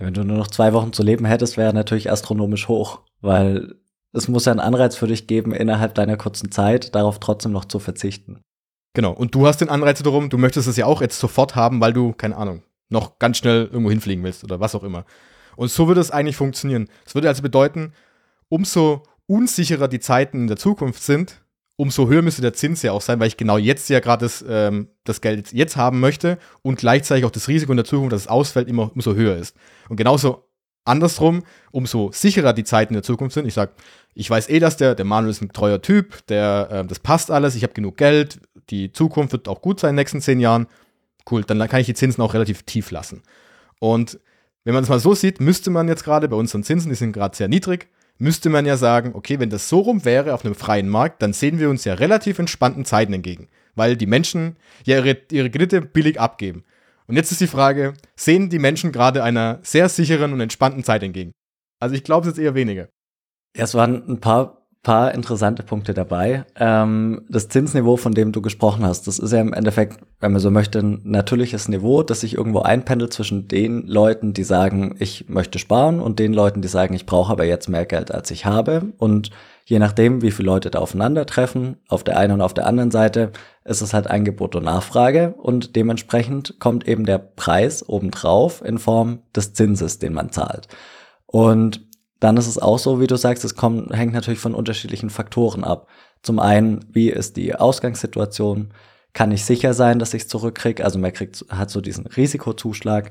wenn du nur noch zwei Wochen zu leben hättest, wäre natürlich astronomisch hoch, weil es muss ja einen Anreiz für dich geben, innerhalb deiner kurzen Zeit darauf trotzdem noch zu verzichten. Genau, und du hast den Anreiz darum, du möchtest es ja auch jetzt sofort haben, weil du, keine Ahnung, noch ganz schnell irgendwo hinfliegen willst oder was auch immer. Und so würde es eigentlich funktionieren. Es würde also bedeuten, umso unsicherer die Zeiten in der Zukunft sind, umso höher müsste der Zins ja auch sein, weil ich genau jetzt ja gerade das, ähm, das Geld jetzt haben möchte und gleichzeitig auch das Risiko in der Zukunft, dass es ausfällt, immer umso höher ist. Und genauso andersrum, umso sicherer die Zeiten in der Zukunft sind. Ich sage, ich weiß eh, dass der, der Manuel ist ein treuer Typ, der, äh, das passt alles, ich habe genug Geld, die Zukunft wird auch gut sein in den nächsten zehn Jahren. Cool, dann kann ich die Zinsen auch relativ tief lassen. Und wenn man es mal so sieht, müsste man jetzt gerade bei unseren Zinsen, die sind gerade sehr niedrig, müsste man ja sagen, okay, wenn das so rum wäre auf einem freien Markt, dann sehen wir uns ja relativ entspannten Zeiten entgegen, weil die Menschen ja ihre, ihre Kredite billig abgeben. Und jetzt ist die Frage, sehen die Menschen gerade einer sehr sicheren und entspannten Zeit entgegen? Also ich glaube es jetzt eher weniger. Ja, es waren ein paar paar interessante Punkte dabei. Ähm, das Zinsniveau, von dem du gesprochen hast, das ist ja im Endeffekt, wenn man so möchte, ein natürliches Niveau, das sich irgendwo einpendelt zwischen den Leuten, die sagen, ich möchte sparen und den Leuten, die sagen, ich brauche aber jetzt mehr Geld, als ich habe. Und je nachdem, wie viele Leute da aufeinandertreffen, auf der einen und auf der anderen Seite, ist es halt Angebot und Nachfrage und dementsprechend kommt eben der Preis obendrauf in Form des Zinses, den man zahlt. Und dann ist es auch so, wie du sagst, es kommt, hängt natürlich von unterschiedlichen Faktoren ab. Zum einen, wie ist die Ausgangssituation? Kann ich sicher sein, dass ich es zurückkriege? Also man kriegt, hat so diesen Risikozuschlag.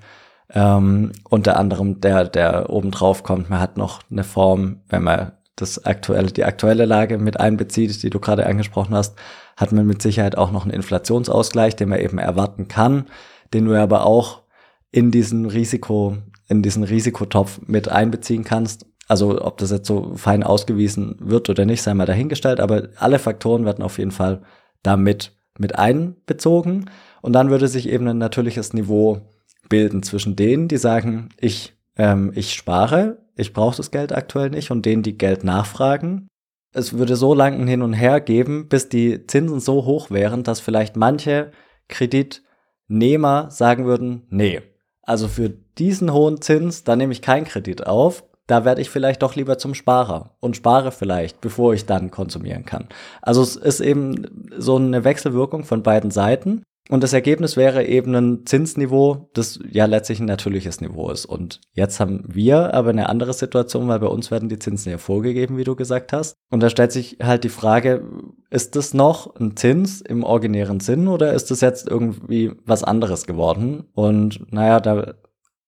Ähm, unter anderem, der, der obendrauf kommt, man hat noch eine Form, wenn man das aktuelle, die aktuelle Lage mit einbezieht, die du gerade angesprochen hast, hat man mit Sicherheit auch noch einen Inflationsausgleich, den man eben erwarten kann, den du aber auch in diesen Risiko, in diesen Risikotopf mit einbeziehen kannst also ob das jetzt so fein ausgewiesen wird oder nicht, sei mal dahingestellt, aber alle Faktoren werden auf jeden Fall damit mit einbezogen. Und dann würde sich eben ein natürliches Niveau bilden zwischen denen, die sagen, ich, ähm, ich spare, ich brauche das Geld aktuell nicht, und denen, die Geld nachfragen. Es würde so lang hin und her geben, bis die Zinsen so hoch wären, dass vielleicht manche Kreditnehmer sagen würden, nee, also für diesen hohen Zins, da nehme ich keinen Kredit auf, da werde ich vielleicht doch lieber zum Sparer und spare vielleicht, bevor ich dann konsumieren kann. Also es ist eben so eine Wechselwirkung von beiden Seiten. Und das Ergebnis wäre eben ein Zinsniveau, das ja letztlich ein natürliches Niveau ist. Und jetzt haben wir aber eine andere Situation, weil bei uns werden die Zinsen ja vorgegeben, wie du gesagt hast. Und da stellt sich halt die Frage, ist das noch ein Zins im originären Sinn oder ist das jetzt irgendwie was anderes geworden? Und naja, da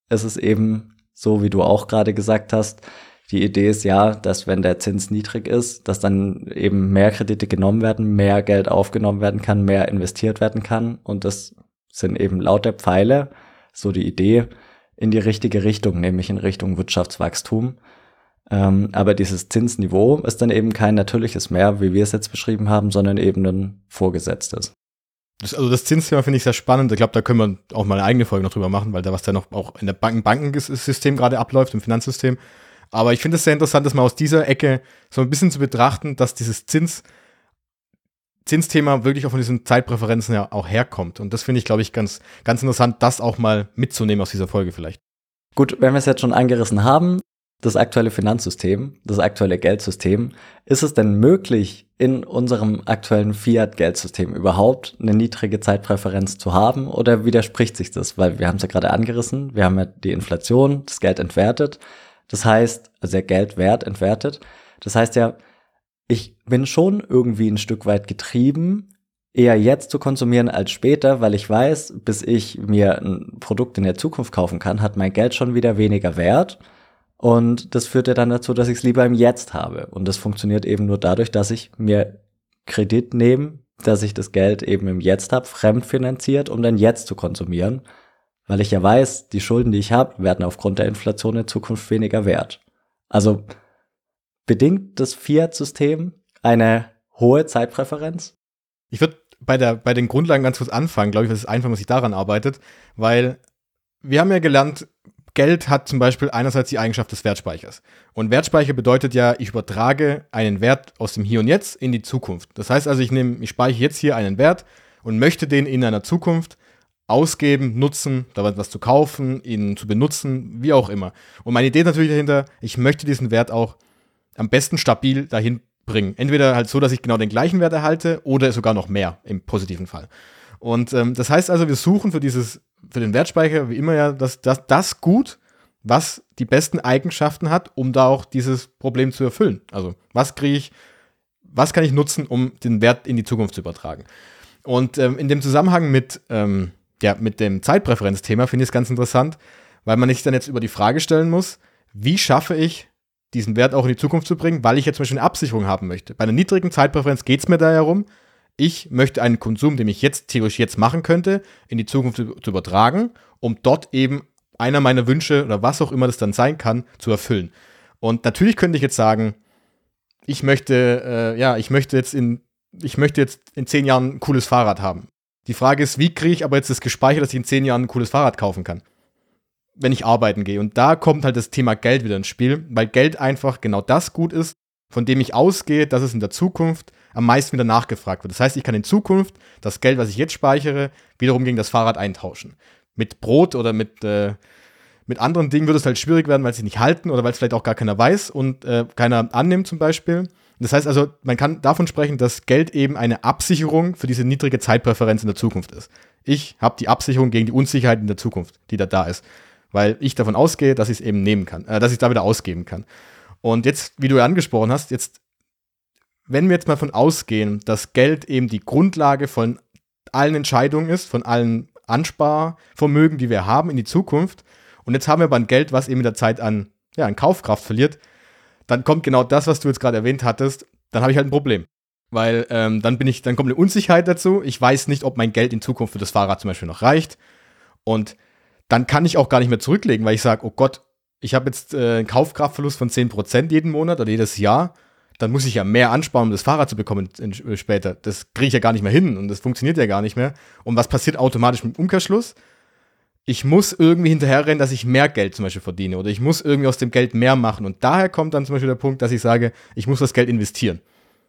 ist es eben so wie du auch gerade gesagt hast. Die Idee ist ja, dass wenn der Zins niedrig ist, dass dann eben mehr Kredite genommen werden, mehr Geld aufgenommen werden kann, mehr investiert werden kann. Und das sind eben lauter Pfeile, so die Idee, in die richtige Richtung, nämlich in Richtung Wirtschaftswachstum. Ähm, aber dieses Zinsniveau ist dann eben kein natürliches mehr, wie wir es jetzt beschrieben haben, sondern eben ein vorgesetztes. Das, also das Zinsthema finde ich sehr spannend. Ich glaube, da können wir auch mal eine eigene Folge noch drüber machen, weil da was da noch auch in der Banken Bankensystem gerade abläuft, im Finanzsystem. Aber ich finde es sehr interessant, das mal aus dieser Ecke so ein bisschen zu betrachten, dass dieses Zins, Zinsthema wirklich auch von diesen Zeitpräferenzen ja auch herkommt. Und das finde ich, glaube ich, ganz, ganz interessant, das auch mal mitzunehmen aus dieser Folge vielleicht. Gut, wenn wir es jetzt schon angerissen haben, das aktuelle Finanzsystem, das aktuelle Geldsystem, ist es denn möglich, in unserem aktuellen Fiat-Geldsystem überhaupt eine niedrige Zeitpräferenz zu haben oder widerspricht sich das? Weil wir haben es ja gerade angerissen, wir haben ja die Inflation, das Geld entwertet. Das heißt, also der Geldwert entwertet. Das heißt ja, ich bin schon irgendwie ein Stück weit getrieben, eher jetzt zu konsumieren als später, weil ich weiß, bis ich mir ein Produkt in der Zukunft kaufen kann, hat mein Geld schon wieder weniger Wert. Und das führt ja dann dazu, dass ich es lieber im Jetzt habe. Und das funktioniert eben nur dadurch, dass ich mir Kredit nehme, dass ich das Geld eben im Jetzt habe, fremdfinanziert, um dann jetzt zu konsumieren. Weil ich ja weiß, die Schulden, die ich habe, werden aufgrund der Inflation in Zukunft weniger wert. Also bedingt das Fiat-System eine hohe Zeitpräferenz? Ich würde bei, bei den Grundlagen ganz kurz anfangen, glaube ich, das ist einfach, was sich daran arbeitet, weil wir haben ja gelernt, Geld hat zum Beispiel einerseits die Eigenschaft des Wertspeichers. Und Wertspeicher bedeutet ja, ich übertrage einen Wert aus dem Hier und Jetzt in die Zukunft. Das heißt also, ich nehme, ich speichere jetzt hier einen Wert und möchte den in einer Zukunft ausgeben, nutzen, da was zu kaufen, ihn zu benutzen, wie auch immer. Und meine Idee natürlich dahinter, ich möchte diesen Wert auch am besten stabil dahin bringen. Entweder halt so, dass ich genau den gleichen Wert erhalte oder sogar noch mehr im positiven Fall. Und ähm, das heißt also, wir suchen für dieses, für den Wertspeicher wie immer ja das, das, das gut, was die besten Eigenschaften hat, um da auch dieses Problem zu erfüllen. Also was kriege ich, was kann ich nutzen, um den Wert in die Zukunft zu übertragen. Und ähm, in dem Zusammenhang mit, ähm, ja, mit dem Zeitpräferenzthema finde ich es ganz interessant, weil man sich dann jetzt über die Frage stellen muss, wie schaffe ich diesen Wert auch in die Zukunft zu bringen, weil ich jetzt zum Beispiel eine Absicherung haben möchte. Bei einer niedrigen Zeitpräferenz geht es mir da herum, ich möchte einen Konsum, den ich jetzt theoretisch jetzt machen könnte, in die Zukunft zu, übertragen, um dort eben einer meiner Wünsche oder was auch immer das dann sein kann, zu erfüllen. Und natürlich könnte ich jetzt sagen, ich möchte, äh, ja, ich möchte jetzt in, ich möchte jetzt in zehn Jahren ein cooles Fahrrad haben. Die Frage ist, wie kriege ich aber jetzt das gespeichert, dass ich in zehn Jahren ein cooles Fahrrad kaufen kann? wenn ich arbeiten gehe. Und da kommt halt das Thema Geld wieder ins Spiel, weil Geld einfach genau das gut ist, von dem ich ausgehe, dass es in der Zukunft am meisten wieder nachgefragt wird. Das heißt, ich kann in Zukunft das Geld, was ich jetzt speichere, wiederum gegen das Fahrrad eintauschen. Mit Brot oder mit, äh, mit anderen Dingen wird es halt schwierig werden, weil sie nicht halten oder weil es vielleicht auch gar keiner weiß und äh, keiner annimmt zum Beispiel. Das heißt also, man kann davon sprechen, dass Geld eben eine Absicherung für diese niedrige Zeitpräferenz in der Zukunft ist. Ich habe die Absicherung gegen die Unsicherheit in der Zukunft, die da da ist weil ich davon ausgehe, dass ich es eben nehmen kann, äh, dass ich es da wieder ausgeben kann. Und jetzt, wie du ja angesprochen hast, jetzt, wenn wir jetzt mal von ausgehen, dass Geld eben die Grundlage von allen Entscheidungen ist, von allen Ansparvermögen, die wir haben in die Zukunft, und jetzt haben wir aber ein Geld, was eben mit der Zeit an, ja, an Kaufkraft verliert, dann kommt genau das, was du jetzt gerade erwähnt hattest, dann habe ich halt ein Problem. Weil ähm, dann bin ich, dann kommt eine Unsicherheit dazu. Ich weiß nicht, ob mein Geld in Zukunft für das Fahrrad zum Beispiel noch reicht. Und dann kann ich auch gar nicht mehr zurücklegen, weil ich sage, oh Gott, ich habe jetzt äh, einen Kaufkraftverlust von 10% jeden Monat oder jedes Jahr, dann muss ich ja mehr ansparen, um das Fahrrad zu bekommen in, in, später. Das kriege ich ja gar nicht mehr hin und das funktioniert ja gar nicht mehr. Und was passiert automatisch mit dem Umkehrschluss? Ich muss irgendwie hinterherrennen, dass ich mehr Geld zum Beispiel verdiene oder ich muss irgendwie aus dem Geld mehr machen. Und daher kommt dann zum Beispiel der Punkt, dass ich sage, ich muss das Geld investieren.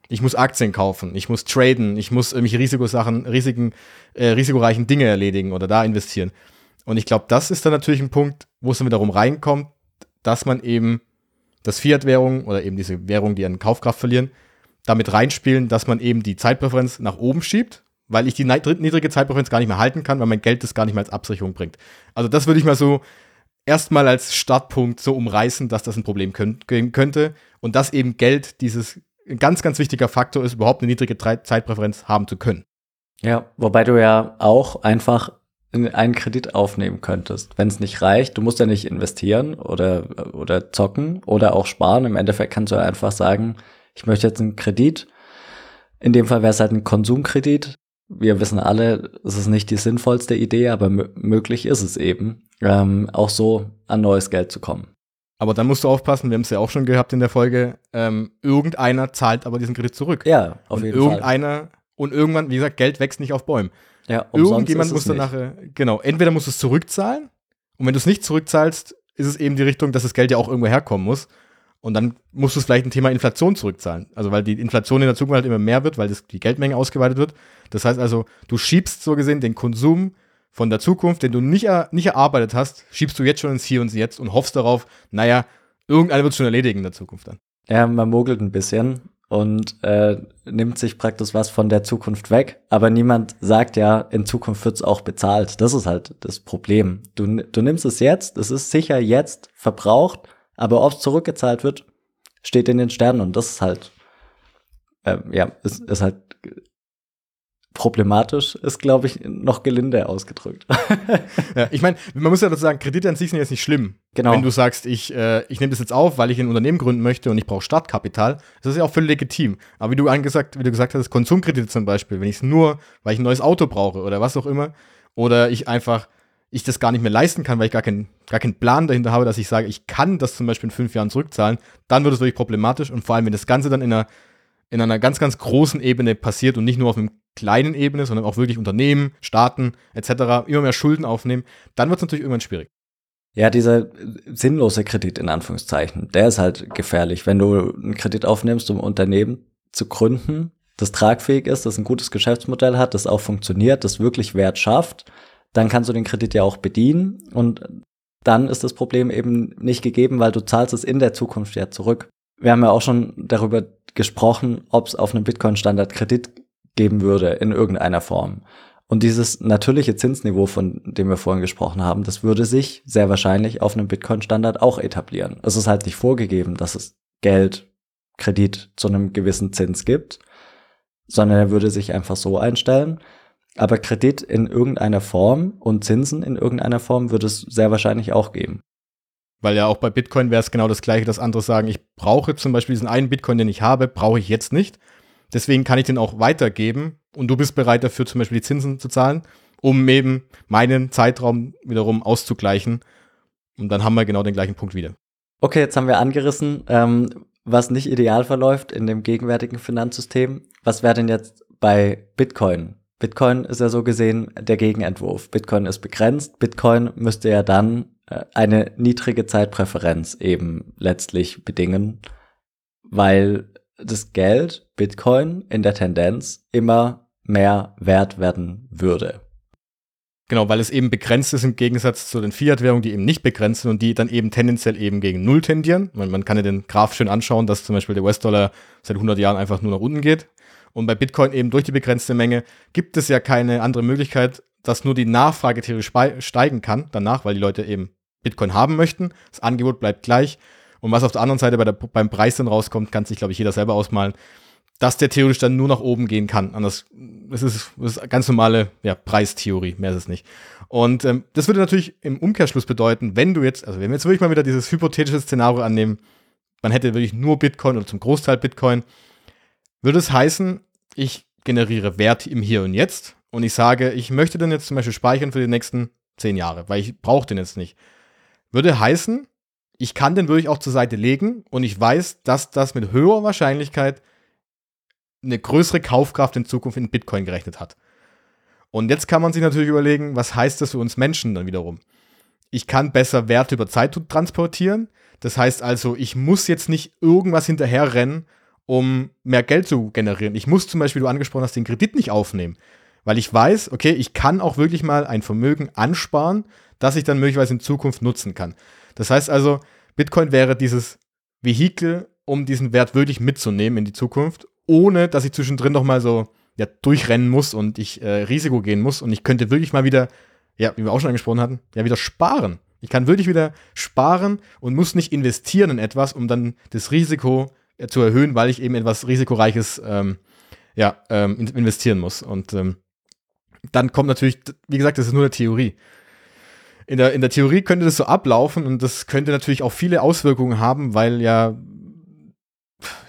Ich muss Aktien kaufen, ich muss traden, ich muss irgendwelche Risikosachen, Risiken, äh, risikoreichen Dinge erledigen oder da investieren. Und ich glaube, das ist dann natürlich ein Punkt, wo es dann wiederum reinkommt, dass man eben das Fiat-Währung oder eben diese Währung, die an Kaufkraft verlieren, damit reinspielen, dass man eben die Zeitpräferenz nach oben schiebt, weil ich die niedrige Zeitpräferenz gar nicht mehr halten kann, weil mein Geld das gar nicht mehr als Absicherung bringt. Also das würde ich mal so erstmal als Startpunkt so umreißen, dass das ein Problem könnt, könnte und dass eben Geld dieses ein ganz, ganz wichtiger Faktor ist, überhaupt eine niedrige Zeitpräferenz haben zu können. Ja, wobei du ja auch einfach einen Kredit aufnehmen könntest. Wenn es nicht reicht, du musst ja nicht investieren oder, oder zocken oder auch sparen. Im Endeffekt kannst du einfach sagen, ich möchte jetzt einen Kredit. In dem Fall wäre es halt ein Konsumkredit. Wir wissen alle, es ist nicht die sinnvollste Idee, aber möglich ist es eben, ähm, auch so an neues Geld zu kommen. Aber dann musst du aufpassen, wir haben es ja auch schon gehabt in der Folge, ähm, irgendeiner zahlt aber diesen Kredit zurück. Ja, auf und jeden irgendeiner, Fall. Und irgendwann, wie gesagt, Geld wächst nicht auf Bäumen. Ja, Irgendjemand muss dann nachher, genau, entweder musst du es zurückzahlen und wenn du es nicht zurückzahlst, ist es eben die Richtung, dass das Geld ja auch irgendwo herkommen muss. Und dann musst du es vielleicht ein Thema Inflation zurückzahlen. Also weil die Inflation in der Zukunft halt immer mehr wird, weil das, die Geldmenge ausgeweitet wird. Das heißt also, du schiebst so gesehen den Konsum von der Zukunft, den du nicht, er, nicht erarbeitet hast, schiebst du jetzt schon ins Hier und Jetzt und hoffst darauf, naja, irgendeiner wird schon erledigen in der Zukunft dann. Ja, man mogelt ein bisschen und äh, nimmt sich praktisch was von der Zukunft weg. Aber niemand sagt ja, in Zukunft wird's auch bezahlt. Das ist halt das Problem. Du, du nimmst es jetzt, es ist sicher jetzt verbraucht, Aber ob es zurückgezahlt wird, steht in den Sternen und das ist halt, äh, ja, ist, ist halt problematisch, ist, glaube ich, noch gelinde ausgedrückt. ja, ich meine, man muss ja dazu sagen, Kredite an sich sind jetzt nicht schlimm. Genau. Wenn du sagst, ich, äh, ich nehme das jetzt auf, weil ich ein Unternehmen gründen möchte und ich brauche Startkapital, das ist ja auch völlig legitim. Aber wie du angesagt, wie du gesagt hast, Konsumkredite zum Beispiel, wenn ich es nur, weil ich ein neues Auto brauche oder was auch immer, oder ich einfach ich das gar nicht mehr leisten kann, weil ich gar, kein, gar keinen Plan dahinter habe, dass ich sage, ich kann das zum Beispiel in fünf Jahren zurückzahlen, dann wird es wirklich problematisch und vor allem, wenn das Ganze dann in einer, in einer ganz, ganz großen Ebene passiert und nicht nur auf einem kleinen Ebene, sondern auch wirklich Unternehmen, Staaten etc. immer mehr Schulden aufnehmen, dann wird es natürlich irgendwann schwierig. Ja, dieser sinnlose Kredit in Anführungszeichen, der ist halt gefährlich. Wenn du einen Kredit aufnimmst, um ein Unternehmen zu gründen, das tragfähig ist, das ein gutes Geschäftsmodell hat, das auch funktioniert, das wirklich Wert schafft, dann kannst du den Kredit ja auch bedienen und dann ist das Problem eben nicht gegeben, weil du zahlst es in der Zukunft ja zurück. Wir haben ja auch schon darüber gesprochen, ob es auf einem Bitcoin-Standard Kredit geben würde in irgendeiner Form. Und dieses natürliche Zinsniveau, von dem wir vorhin gesprochen haben, das würde sich sehr wahrscheinlich auf einem Bitcoin-Standard auch etablieren. Es ist halt nicht vorgegeben, dass es Geld, Kredit zu einem gewissen Zins gibt, sondern er würde sich einfach so einstellen, aber Kredit in irgendeiner Form und Zinsen in irgendeiner Form würde es sehr wahrscheinlich auch geben. Weil ja auch bei Bitcoin wäre es genau das gleiche, dass andere sagen, ich brauche zum Beispiel diesen einen Bitcoin, den ich habe, brauche ich jetzt nicht. Deswegen kann ich den auch weitergeben und du bist bereit dafür zum Beispiel die Zinsen zu zahlen, um eben meinen Zeitraum wiederum auszugleichen. Und dann haben wir genau den gleichen Punkt wieder. Okay, jetzt haben wir angerissen, ähm, was nicht ideal verläuft in dem gegenwärtigen Finanzsystem. Was wäre denn jetzt bei Bitcoin? Bitcoin ist ja so gesehen der Gegenentwurf. Bitcoin ist begrenzt. Bitcoin müsste ja dann äh, eine niedrige Zeitpräferenz eben letztlich bedingen, weil das Geld, Bitcoin, in der Tendenz immer mehr wert werden würde. Genau, weil es eben begrenzt ist im Gegensatz zu den Fiat-Währungen, die eben nicht begrenzt sind und die dann eben tendenziell eben gegen Null tendieren. Man, man kann ja den Graph schön anschauen, dass zum Beispiel der US-Dollar seit 100 Jahren einfach nur nach unten geht. Und bei Bitcoin eben durch die begrenzte Menge gibt es ja keine andere Möglichkeit, dass nur die Nachfrage theoretisch steigen kann danach, weil die Leute eben Bitcoin haben möchten. Das Angebot bleibt gleich. Und was auf der anderen Seite bei der, beim Preis dann rauskommt, kann sich, glaube ich, jeder selber ausmalen, dass der theoretisch dann nur nach oben gehen kann. Anders, das ist, das ist ganz normale ja, Preistheorie, mehr ist es nicht. Und ähm, das würde natürlich im Umkehrschluss bedeuten, wenn du jetzt, also wenn wir jetzt wirklich mal wieder dieses hypothetische Szenario annehmen, man hätte wirklich nur Bitcoin oder zum Großteil Bitcoin, würde es heißen, ich generiere Wert im Hier und Jetzt und ich sage, ich möchte den jetzt zum Beispiel speichern für die nächsten zehn Jahre, weil ich brauche den jetzt nicht. Würde heißen, ich kann den wirklich auch zur Seite legen und ich weiß, dass das mit höherer Wahrscheinlichkeit eine größere Kaufkraft in Zukunft in Bitcoin gerechnet hat. Und jetzt kann man sich natürlich überlegen, was heißt das für uns Menschen dann wiederum? Ich kann besser Werte über Zeit transportieren. Das heißt also, ich muss jetzt nicht irgendwas hinterherrennen, um mehr Geld zu generieren. Ich muss zum Beispiel, du angesprochen hast, den Kredit nicht aufnehmen, weil ich weiß, okay, ich kann auch wirklich mal ein Vermögen ansparen, das ich dann möglicherweise in Zukunft nutzen kann. Das heißt also, Bitcoin wäre dieses Vehikel, um diesen Wert wirklich mitzunehmen in die Zukunft, ohne dass ich zwischendrin noch mal so ja, durchrennen muss und ich äh, Risiko gehen muss. Und ich könnte wirklich mal wieder, ja, wie wir auch schon angesprochen hatten, ja, wieder sparen. Ich kann wirklich wieder sparen und muss nicht investieren in etwas, um dann das Risiko äh, zu erhöhen, weil ich eben etwas Risikoreiches ähm, ja, ähm, investieren muss. Und ähm, dann kommt natürlich, wie gesagt, das ist nur eine Theorie. In der, in der Theorie könnte das so ablaufen und das könnte natürlich auch viele Auswirkungen haben, weil ja,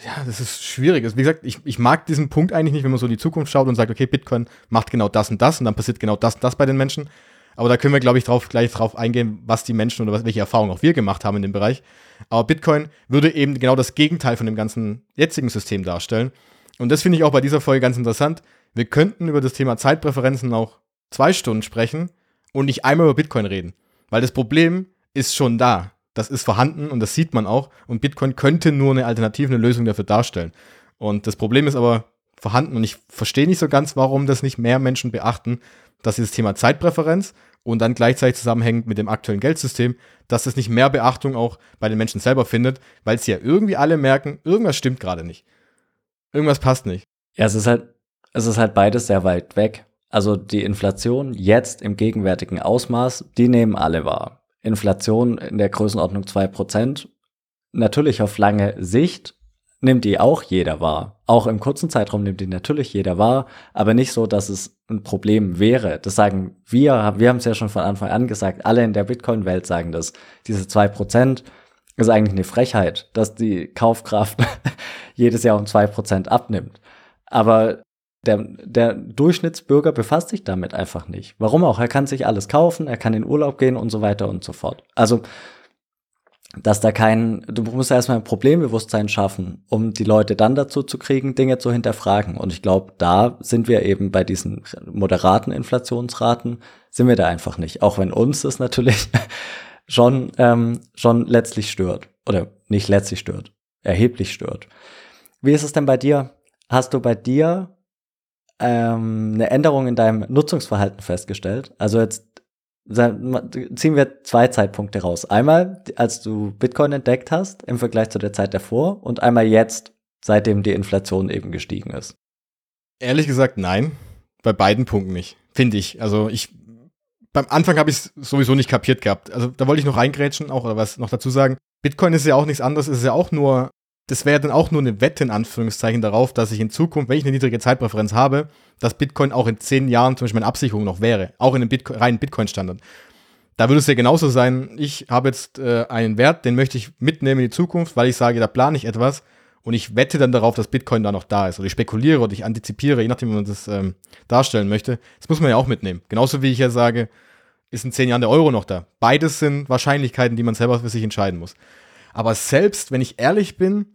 ja, das ist schwierig. Also wie gesagt, ich, ich mag diesen Punkt eigentlich nicht, wenn man so in die Zukunft schaut und sagt, okay, Bitcoin macht genau das und das und dann passiert genau das und das bei den Menschen. Aber da können wir, glaube ich, drauf, gleich drauf eingehen, was die Menschen oder was, welche Erfahrungen auch wir gemacht haben in dem Bereich. Aber Bitcoin würde eben genau das Gegenteil von dem ganzen jetzigen System darstellen. Und das finde ich auch bei dieser Folge ganz interessant. Wir könnten über das Thema Zeitpräferenzen auch zwei Stunden sprechen und nicht einmal über Bitcoin reden. Weil das Problem ist schon da. Das ist vorhanden und das sieht man auch. Und Bitcoin könnte nur eine alternative, eine Lösung dafür darstellen. Und das Problem ist aber vorhanden und ich verstehe nicht so ganz, warum das nicht mehr Menschen beachten, dass dieses Thema Zeitpräferenz und dann gleichzeitig zusammenhängt mit dem aktuellen Geldsystem, dass es nicht mehr Beachtung auch bei den Menschen selber findet, weil sie ja irgendwie alle merken, irgendwas stimmt gerade nicht. Irgendwas passt nicht. Ja, es ist halt, es ist halt beides sehr weit weg. Also die Inflation jetzt im gegenwärtigen Ausmaß, die nehmen alle wahr. Inflation in der Größenordnung 2%, natürlich auf lange Sicht nimmt die auch jeder wahr. Auch im kurzen Zeitraum nimmt die natürlich jeder wahr, aber nicht so, dass es ein Problem wäre. Das sagen wir, wir haben es ja schon von Anfang an gesagt, alle in der Bitcoin-Welt sagen das. Diese zwei Prozent ist eigentlich eine Frechheit, dass die Kaufkraft jedes Jahr um zwei Prozent abnimmt. Aber der, der Durchschnittsbürger befasst sich damit einfach nicht. Warum auch? Er kann sich alles kaufen, er kann in Urlaub gehen und so weiter und so fort. Also dass da kein, du musst erstmal ein Problembewusstsein schaffen, um die Leute dann dazu zu kriegen, Dinge zu hinterfragen. Und ich glaube, da sind wir eben bei diesen moderaten Inflationsraten, sind wir da einfach nicht. Auch wenn uns das natürlich schon, ähm, schon letztlich stört. Oder nicht letztlich stört, erheblich stört. Wie ist es denn bei dir? Hast du bei dir ähm, eine Änderung in deinem Nutzungsverhalten festgestellt? Also jetzt ziehen wir zwei Zeitpunkte raus. Einmal, als du Bitcoin entdeckt hast im Vergleich zu der Zeit davor und einmal jetzt, seitdem die Inflation eben gestiegen ist. Ehrlich gesagt, nein. Bei beiden Punkten nicht, finde ich. Also ich, beim Anfang habe ich es sowieso nicht kapiert gehabt. Also da wollte ich noch reingrätschen, auch oder was noch dazu sagen. Bitcoin ist ja auch nichts anderes, es ist ja auch nur, das wäre dann auch nur eine Wette in Anführungszeichen darauf, dass ich in Zukunft, wenn ich eine niedrige Zeitpräferenz habe, dass Bitcoin auch in zehn Jahren zum Beispiel meine Absicherung noch wäre, auch in einem Bitcoin, reinen Bitcoin-Standard. Da würde es ja genauso sein, ich habe jetzt äh, einen Wert, den möchte ich mitnehmen in die Zukunft, weil ich sage, da plane ich etwas und ich wette dann darauf, dass Bitcoin da noch da ist. Oder ich spekuliere oder ich antizipiere, je nachdem, wie man das ähm, darstellen möchte. Das muss man ja auch mitnehmen. Genauso wie ich ja sage, ist in zehn Jahren der Euro noch da. Beides sind Wahrscheinlichkeiten, die man selber für sich entscheiden muss. Aber selbst, wenn ich ehrlich bin,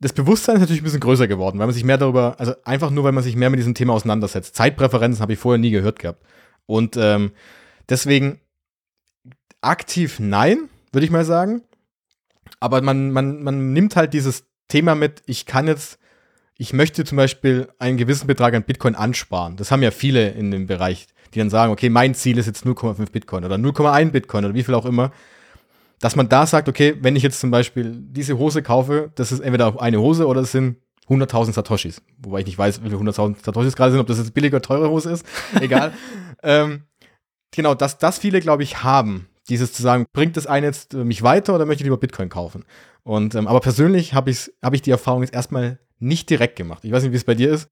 das Bewusstsein ist natürlich ein bisschen größer geworden, weil man sich mehr darüber, also einfach nur, weil man sich mehr mit diesem Thema auseinandersetzt. Zeitpräferenzen habe ich vorher nie gehört gehabt. Und ähm, deswegen aktiv nein, würde ich mal sagen. Aber man, man, man nimmt halt dieses Thema mit, ich kann jetzt, ich möchte zum Beispiel einen gewissen Betrag an Bitcoin ansparen. Das haben ja viele in dem Bereich, die dann sagen, okay, mein Ziel ist jetzt 0,5 Bitcoin oder 0,1 Bitcoin oder wie viel auch immer dass man da sagt, okay, wenn ich jetzt zum Beispiel diese Hose kaufe, das ist entweder eine Hose oder es sind 100.000 Satoshis. Wobei ich nicht weiß, wie viele 100.000 Satoshis gerade sind, ob das jetzt billige oder teure Hose ist. Egal. ähm, genau, dass das viele, glaube ich, haben. Dieses zu sagen, bringt das eine jetzt mich weiter oder möchte ich lieber Bitcoin kaufen? Und, ähm, aber persönlich habe ich, hab ich die Erfahrung jetzt erstmal nicht direkt gemacht. Ich weiß nicht, wie es bei dir ist.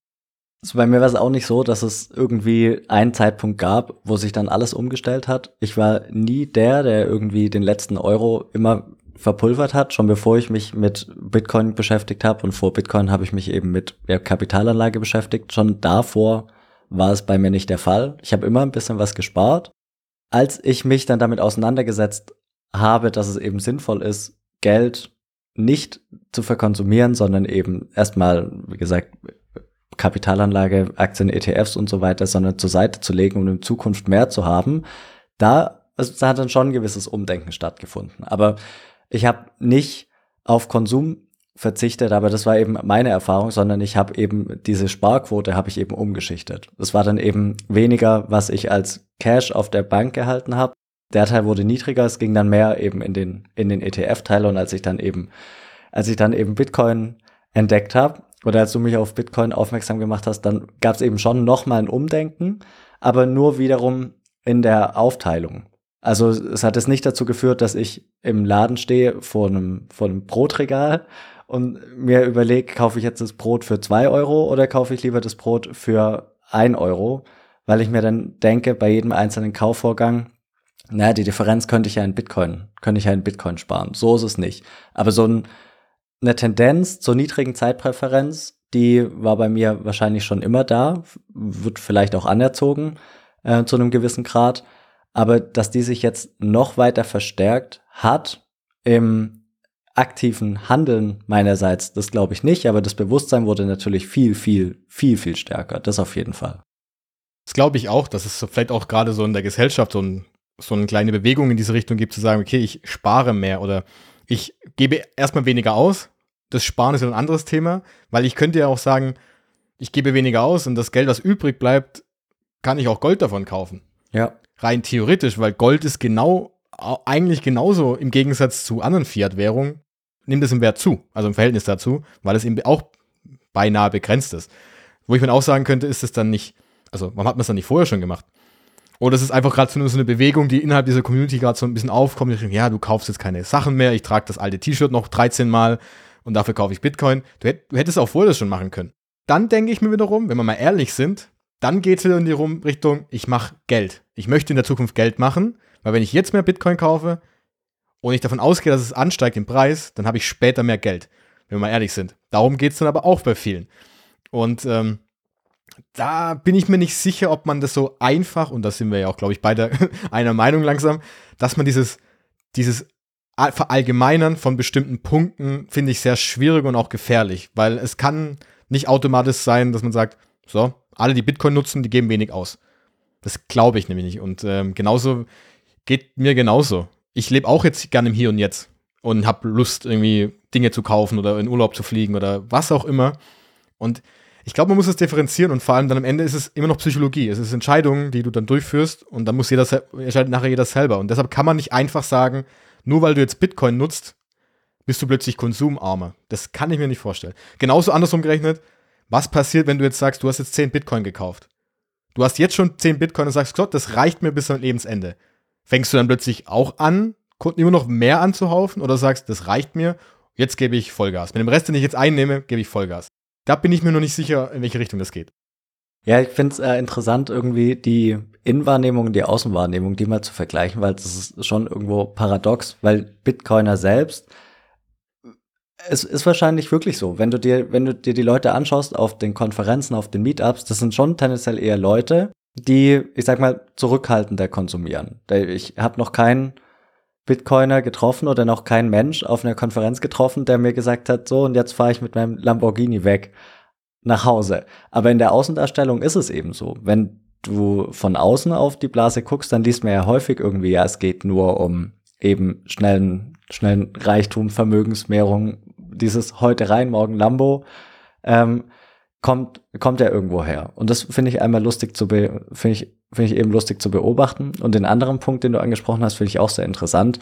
Also bei mir war es auch nicht so, dass es irgendwie einen Zeitpunkt gab, wo sich dann alles umgestellt hat. Ich war nie der, der irgendwie den letzten Euro immer verpulvert hat, schon bevor ich mich mit Bitcoin beschäftigt habe. Und vor Bitcoin habe ich mich eben mit ja, Kapitalanlage beschäftigt. Schon davor war es bei mir nicht der Fall. Ich habe immer ein bisschen was gespart. Als ich mich dann damit auseinandergesetzt habe, dass es eben sinnvoll ist, Geld nicht zu verkonsumieren, sondern eben erstmal, wie gesagt, Kapitalanlage, Aktien, ETFs und so weiter, sondern zur Seite zu legen, um in Zukunft mehr zu haben, da, also, da hat dann schon ein gewisses Umdenken stattgefunden. Aber ich habe nicht auf Konsum verzichtet, aber das war eben meine Erfahrung, sondern ich habe eben diese Sparquote habe ich eben umgeschichtet. Das war dann eben weniger, was ich als Cash auf der Bank gehalten habe. Der Teil wurde niedriger, es ging dann mehr eben in den in den ETF-Teil und als ich dann eben als ich dann eben Bitcoin entdeckt habe, oder als du mich auf Bitcoin aufmerksam gemacht hast, dann gab es eben schon nochmal ein Umdenken, aber nur wiederum in der Aufteilung. Also es hat es nicht dazu geführt, dass ich im Laden stehe vor einem, vor einem Brotregal und mir überlege, kaufe ich jetzt das Brot für zwei Euro oder kaufe ich lieber das Brot für ein Euro, weil ich mir dann denke, bei jedem einzelnen Kaufvorgang, naja, die Differenz könnte ich ja in Bitcoin, könnte ich ja in Bitcoin sparen. So ist es nicht. Aber so ein eine Tendenz zur niedrigen Zeitpräferenz, die war bei mir wahrscheinlich schon immer da, wird vielleicht auch anerzogen äh, zu einem gewissen Grad, aber dass die sich jetzt noch weiter verstärkt hat im aktiven Handeln meinerseits, das glaube ich nicht, aber das Bewusstsein wurde natürlich viel, viel, viel, viel stärker. Das auf jeden Fall. Das glaube ich auch, dass es vielleicht auch gerade so in der Gesellschaft so, ein, so eine kleine Bewegung in diese Richtung gibt, zu sagen, okay, ich spare mehr oder ich gebe erstmal weniger aus. Das Sparen ist ein anderes Thema, weil ich könnte ja auch sagen, ich gebe weniger aus und das Geld, was übrig bleibt, kann ich auch Gold davon kaufen. Ja. Rein theoretisch, weil Gold ist genau, eigentlich genauso im Gegensatz zu anderen Fiat-Währungen, nimmt es im Wert zu, also im Verhältnis dazu, weil es eben auch beinahe begrenzt ist. Wo ich mir auch sagen könnte, ist es dann nicht, also warum hat man es dann nicht vorher schon gemacht? Oder es ist einfach gerade so eine Bewegung, die innerhalb dieser Community gerade so ein bisschen aufkommt. Ich denke, ja, du kaufst jetzt keine Sachen mehr, ich trage das alte T-Shirt noch 13 Mal und dafür kaufe ich Bitcoin. Du, hätt, du hättest auch vorher das schon machen können. Dann denke ich mir wiederum, wenn wir mal ehrlich sind, dann geht es wieder in die Richtung, ich mache Geld. Ich möchte in der Zukunft Geld machen, weil wenn ich jetzt mehr Bitcoin kaufe und ich davon ausgehe, dass es ansteigt im Preis, dann habe ich später mehr Geld, wenn wir mal ehrlich sind. Darum geht es dann aber auch bei vielen. Und ähm, da bin ich mir nicht sicher, ob man das so einfach, und da sind wir ja auch, glaube ich, beide einer Meinung langsam, dass man dieses, dieses Verallgemeinern von bestimmten Punkten finde ich sehr schwierig und auch gefährlich, weil es kann nicht automatisch sein, dass man sagt, so, alle, die Bitcoin nutzen, die geben wenig aus. Das glaube ich nämlich nicht. Und ähm, genauso geht mir genauso. Ich lebe auch jetzt gerne im Hier und Jetzt und habe Lust, irgendwie Dinge zu kaufen oder in Urlaub zu fliegen oder was auch immer. Und ich glaube, man muss es differenzieren und vor allem dann am Ende ist es immer noch Psychologie. Es ist Entscheidungen, die du dann durchführst und dann muss jeder entscheidet nachher jeder selber. Und deshalb kann man nicht einfach sagen, nur weil du jetzt Bitcoin nutzt, bist du plötzlich konsumarmer. Das kann ich mir nicht vorstellen. Genauso andersrum gerechnet, was passiert, wenn du jetzt sagst, du hast jetzt 10 Bitcoin gekauft? Du hast jetzt schon 10 Bitcoin und sagst, Gott, das reicht mir bis zum Lebensende. Fängst du dann plötzlich auch an, Kunden immer noch mehr anzuhaufen oder sagst, das reicht mir, jetzt gebe ich Vollgas. Mit dem Rest, den ich jetzt einnehme, gebe ich Vollgas. Da bin ich mir noch nicht sicher, in welche Richtung das geht. Ja, ich finde es äh, interessant, irgendwie die Innenwahrnehmung und die Außenwahrnehmung, die mal zu vergleichen, weil das ist schon irgendwo paradox, weil Bitcoiner selbst, es ist wahrscheinlich wirklich so, wenn du dir, wenn du dir die Leute anschaust auf den Konferenzen, auf den Meetups, das sind schon tendenziell eher Leute, die, ich sag mal, zurückhaltender konsumieren. Ich habe noch keinen Bitcoiner getroffen oder noch keinen Mensch auf einer Konferenz getroffen, der mir gesagt hat, so und jetzt fahre ich mit meinem Lamborghini weg nach Hause. Aber in der Außendarstellung ist es eben so. Wenn du von außen auf die Blase guckst, dann liest man ja häufig irgendwie, ja, es geht nur um eben schnellen, schnellen Reichtum, Vermögensmehrung, dieses heute rein, morgen Lambo, ähm, kommt, kommt ja irgendwo her. Und das finde ich einmal lustig zu finde ich, finde ich eben lustig zu beobachten. Und den anderen Punkt, den du angesprochen hast, finde ich auch sehr interessant.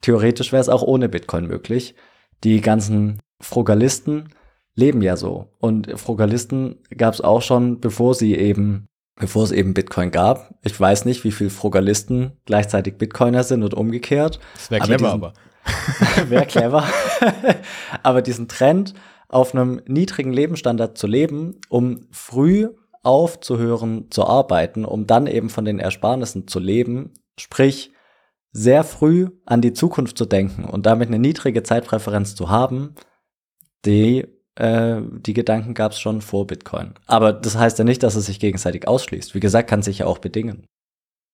Theoretisch wäre es auch ohne Bitcoin möglich. Die ganzen Frugalisten, leben ja so. Und Frugalisten gab es auch schon, bevor sie eben, bevor es eben Bitcoin gab. Ich weiß nicht, wie viele Frugalisten gleichzeitig Bitcoiner sind und umgekehrt. Das wäre clever, aber. wäre clever. aber diesen Trend, auf einem niedrigen Lebensstandard zu leben, um früh aufzuhören zu arbeiten, um dann eben von den Ersparnissen zu leben, sprich sehr früh an die Zukunft zu denken und damit eine niedrige Zeitpräferenz zu haben, die äh, die Gedanken gab es schon vor Bitcoin. Aber das heißt ja nicht, dass es sich gegenseitig ausschließt. Wie gesagt, kann sich ja auch bedingen.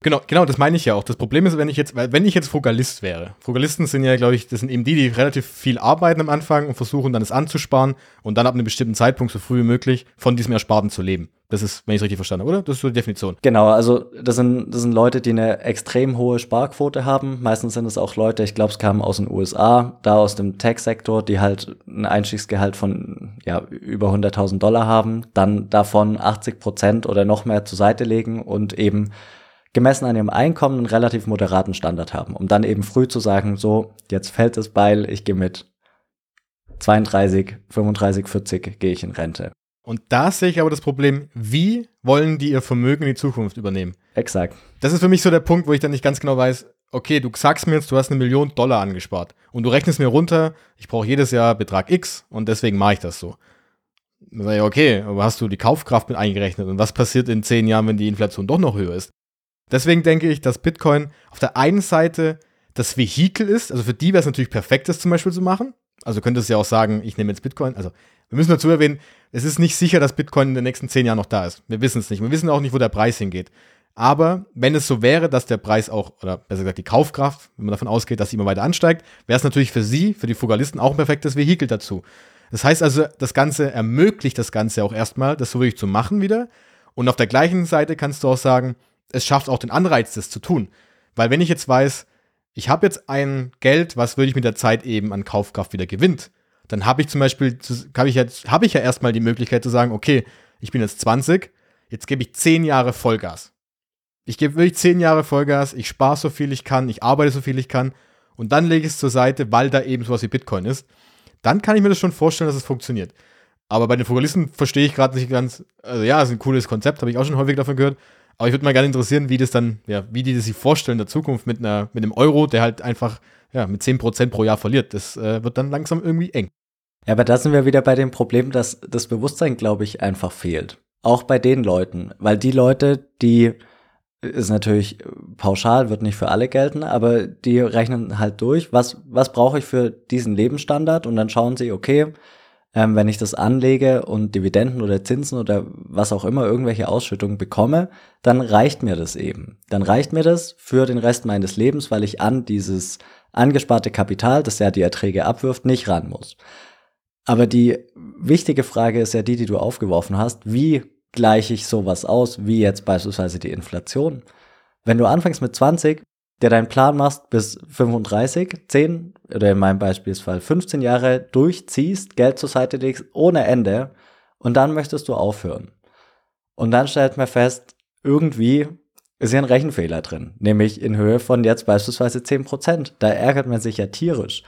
Genau, genau, das meine ich ja auch. Das Problem ist, wenn ich jetzt, wenn ich jetzt Frugalist wäre. Frugalisten sind ja, glaube ich, das sind eben die, die relativ viel arbeiten am Anfang und versuchen dann es anzusparen und dann ab einem bestimmten Zeitpunkt so früh wie möglich von diesem Ersparten zu leben. Das ist, wenn ich es richtig verstanden habe, oder? Das ist so die Definition. Genau, also das sind, das sind Leute, die eine extrem hohe Sparquote haben. Meistens sind es auch Leute, ich glaube, es kamen aus den USA, da aus dem Tech-Sektor, die halt ein Einstiegsgehalt von ja, über 100.000 Dollar haben, dann davon 80 Prozent oder noch mehr zur Seite legen und eben gemessen an ihrem Einkommen einen relativ moderaten Standard haben, um dann eben früh zu sagen, so, jetzt fällt das Beil, ich gehe mit 32, 35, 40 gehe ich in Rente. Und da sehe ich aber das Problem, wie wollen die ihr Vermögen in die Zukunft übernehmen? Exakt. Das ist für mich so der Punkt, wo ich dann nicht ganz genau weiß, okay, du sagst mir jetzt, du hast eine Million Dollar angespart und du rechnest mir runter, ich brauche jedes Jahr Betrag X und deswegen mache ich das so. Dann sage ich, okay, aber hast du die Kaufkraft mit eingerechnet und was passiert in zehn Jahren, wenn die Inflation doch noch höher ist? Deswegen denke ich, dass Bitcoin auf der einen Seite das Vehikel ist, also für die wäre es natürlich perfekt, das zum Beispiel zu machen. Also könntest du ja auch sagen, ich nehme jetzt Bitcoin. Also wir müssen dazu erwähnen, es ist nicht sicher, dass Bitcoin in den nächsten zehn Jahren noch da ist. Wir wissen es nicht. Wir wissen auch nicht, wo der Preis hingeht. Aber wenn es so wäre, dass der Preis auch, oder besser gesagt die Kaufkraft, wenn man davon ausgeht, dass sie immer weiter ansteigt, wäre es natürlich für sie, für die Fugalisten auch ein perfektes Vehikel dazu. Das heißt also, das Ganze ermöglicht das Ganze auch erstmal, das so wirklich zu machen wieder. Und auf der gleichen Seite kannst du auch sagen, es schafft auch den Anreiz, das zu tun. Weil wenn ich jetzt weiß, ich habe jetzt ein Geld, was würde ich mit der Zeit eben an Kaufkraft wieder gewinnt, dann habe ich zum Beispiel, habe ich, hab ich ja erstmal die Möglichkeit zu sagen, okay, ich bin jetzt 20, jetzt gebe ich 10 Jahre Vollgas. Ich gebe wirklich 10 Jahre Vollgas, ich spare so viel ich kann, ich arbeite so viel ich kann und dann lege ich es zur Seite, weil da eben sowas wie Bitcoin ist. Dann kann ich mir das schon vorstellen, dass es funktioniert. Aber bei den Fokalisten verstehe ich gerade nicht ganz, also ja, ist ein cooles Konzept, habe ich auch schon häufig davon gehört, Aber ich würde mal gerne interessieren, wie das dann, ja, wie die das sich vorstellen in der Zukunft mit einer, mit einem Euro, der halt einfach, ja, mit 10% pro Jahr verliert. Das äh, wird dann langsam irgendwie eng. Ja, aber da sind wir wieder bei dem Problem, dass das Bewusstsein, glaube ich, einfach fehlt. Auch bei den Leuten. Weil die Leute, die ist natürlich pauschal, wird nicht für alle gelten, aber die rechnen halt durch, was, was brauche ich für diesen Lebensstandard und dann schauen sie, okay, ähm, wenn ich das anlege und Dividenden oder Zinsen oder was auch immer, irgendwelche Ausschüttungen bekomme, dann reicht mir das eben. Dann reicht mir das für den Rest meines Lebens, weil ich an dieses angesparte Kapital, das ja die Erträge abwirft, nicht ran muss. Aber die wichtige Frage ist ja die, die du aufgeworfen hast. Wie gleiche ich sowas aus, wie jetzt beispielsweise die Inflation? Wenn du anfängst mit 20, der deinen Plan machst bis 35, 10 oder in meinem Beispielsfall 15 Jahre durchziehst, Geld zur Seite legst ohne Ende und dann möchtest du aufhören. Und dann stellt man fest, irgendwie ist ja ein Rechenfehler drin, nämlich in Höhe von jetzt beispielsweise 10%. Da ärgert man sich ja tierisch.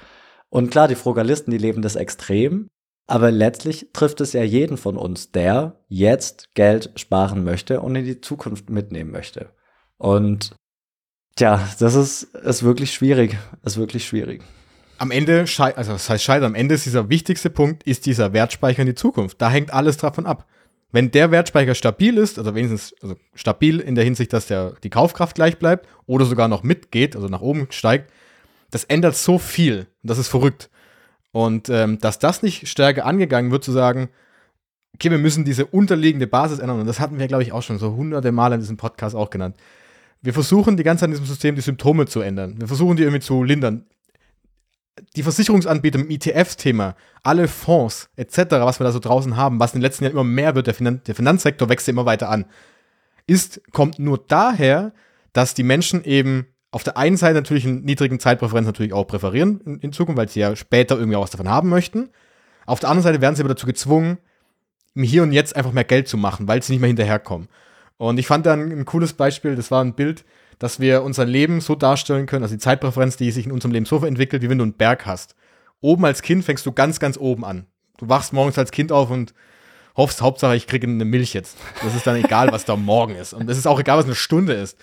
Und klar, die Frugalisten, die leben das extrem, aber letztlich trifft es ja jeden von uns, der jetzt Geld sparen möchte und in die Zukunft mitnehmen möchte. Und Tja, das ist, ist wirklich schwierig. Ist wirklich schwierig. Am Ende, also das heißt scheitern, am Ende ist dieser wichtigste Punkt, ist dieser Wertspeicher in die Zukunft. Da hängt alles davon ab. Wenn der Wertspeicher stabil ist, also wenigstens also stabil in der Hinsicht, dass der, die Kaufkraft gleich bleibt oder sogar noch mitgeht, also nach oben steigt, das ändert so viel. Das ist verrückt. Und ähm, dass das nicht stärker angegangen wird, zu sagen, okay, wir müssen diese unterliegende Basis ändern. Und das hatten wir, glaube ich, auch schon so hunderte Mal in diesem Podcast auch genannt. Wir versuchen die ganze Zeit in diesem System die Symptome zu ändern. Wir versuchen die irgendwie zu lindern. Die Versicherungsanbieter im ETF-Thema, alle Fonds etc., was wir da so draußen haben, was in den letzten Jahren immer mehr wird, der, Finan der Finanzsektor wächst immer weiter an, ist, kommt nur daher, dass die Menschen eben auf der einen Seite natürlich einen niedrigen Zeitpräferenz natürlich auch präferieren in, in Zukunft, weil sie ja später irgendwie auch was davon haben möchten. Auf der anderen Seite werden sie aber dazu gezwungen, im Hier und Jetzt einfach mehr Geld zu machen, weil sie nicht mehr hinterherkommen. Und ich fand dann ein cooles Beispiel, das war ein Bild, dass wir unser Leben so darstellen können, also die Zeitpräferenz, die sich in unserem Leben so entwickelt, wie wenn du einen Berg hast. Oben als Kind fängst du ganz, ganz oben an. Du wachst morgens als Kind auf und hoffst, Hauptsache, ich kriege eine Milch jetzt. Das ist dann egal, was da morgen ist. Und es ist auch egal, was eine Stunde ist.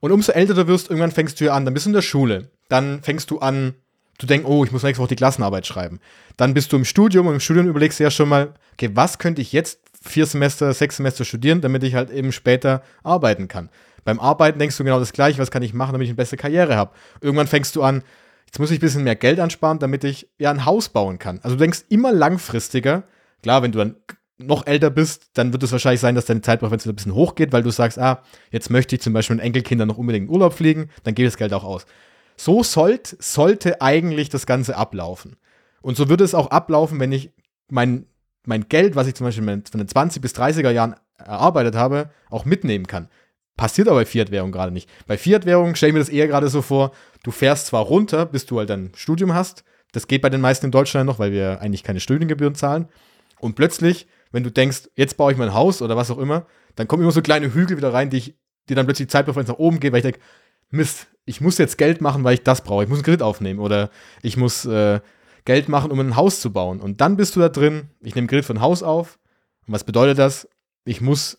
Und umso älter du wirst, irgendwann fängst du ja an, dann bist du in der Schule. Dann fängst du an, du denkst, oh, ich muss nächste Woche die Klassenarbeit schreiben. Dann bist du im Studium und im Studium überlegst du ja schon mal, okay, was könnte ich jetzt vier Semester, sechs Semester studieren, damit ich halt eben später arbeiten kann. Beim Arbeiten denkst du genau das gleiche, was kann ich machen, damit ich eine bessere Karriere habe. Irgendwann fängst du an, jetzt muss ich ein bisschen mehr Geld ansparen, damit ich ja ein Haus bauen kann. Also du denkst immer langfristiger. Klar, wenn du dann noch älter bist, dann wird es wahrscheinlich sein, dass deine Zeitpräferenz ein bisschen hochgeht, weil du sagst, ah, jetzt möchte ich zum Beispiel mit Enkelkindern noch unbedingt in Urlaub fliegen, dann geht das Geld auch aus. So sollt, sollte eigentlich das Ganze ablaufen. Und so würde es auch ablaufen, wenn ich mein mein Geld, was ich zum Beispiel von den 20 bis 30er Jahren erarbeitet habe, auch mitnehmen kann. Passiert aber bei Fiat-Währung gerade nicht. Bei Fiat-Währung stelle ich mir das eher gerade so vor, du fährst zwar runter, bis du halt ein Studium hast, das geht bei den meisten in Deutschland noch, weil wir eigentlich keine Studiengebühren zahlen. Und plötzlich, wenn du denkst, jetzt baue ich mein Haus oder was auch immer, dann kommen immer so kleine Hügel wieder rein, die, ich, die dann plötzlich Zeitpräferenz nach oben gehen, weil ich denke, Mist, ich muss jetzt Geld machen, weil ich das brauche. Ich muss einen Kredit aufnehmen oder ich muss äh, Geld machen, um ein Haus zu bauen. Und dann bist du da drin, ich nehme Geld von Haus auf. Und was bedeutet das? Ich muss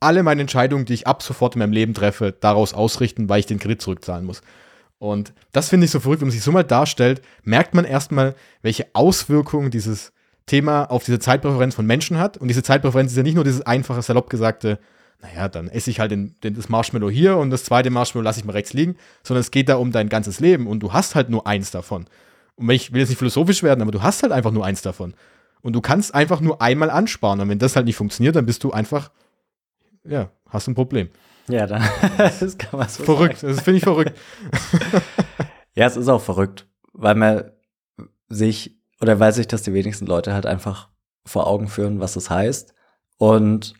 alle meine Entscheidungen, die ich ab sofort in meinem Leben treffe, daraus ausrichten, weil ich den Kredit zurückzahlen muss. Und das finde ich so verrückt, wenn man sich so mal darstellt, merkt man erstmal, welche Auswirkungen dieses Thema auf diese Zeitpräferenz von Menschen hat. Und diese Zeitpräferenz ist ja nicht nur dieses einfache, salopp gesagte, naja, dann esse ich halt den, den, das Marshmallow hier und das zweite Marshmallow lasse ich mal rechts liegen, sondern es geht da um dein ganzes Leben und du hast halt nur eins davon. Und ich will jetzt nicht philosophisch werden, aber du hast halt einfach nur eins davon. Und du kannst einfach nur einmal ansparen. Und wenn das halt nicht funktioniert, dann bist du einfach, ja, hast ein Problem. Ja, dann das kann man so Verrückt, sagen. das finde ich verrückt. ja, es ist auch verrückt, weil man sich, oder weil sich das die wenigsten Leute halt einfach vor Augen führen, was es heißt. Und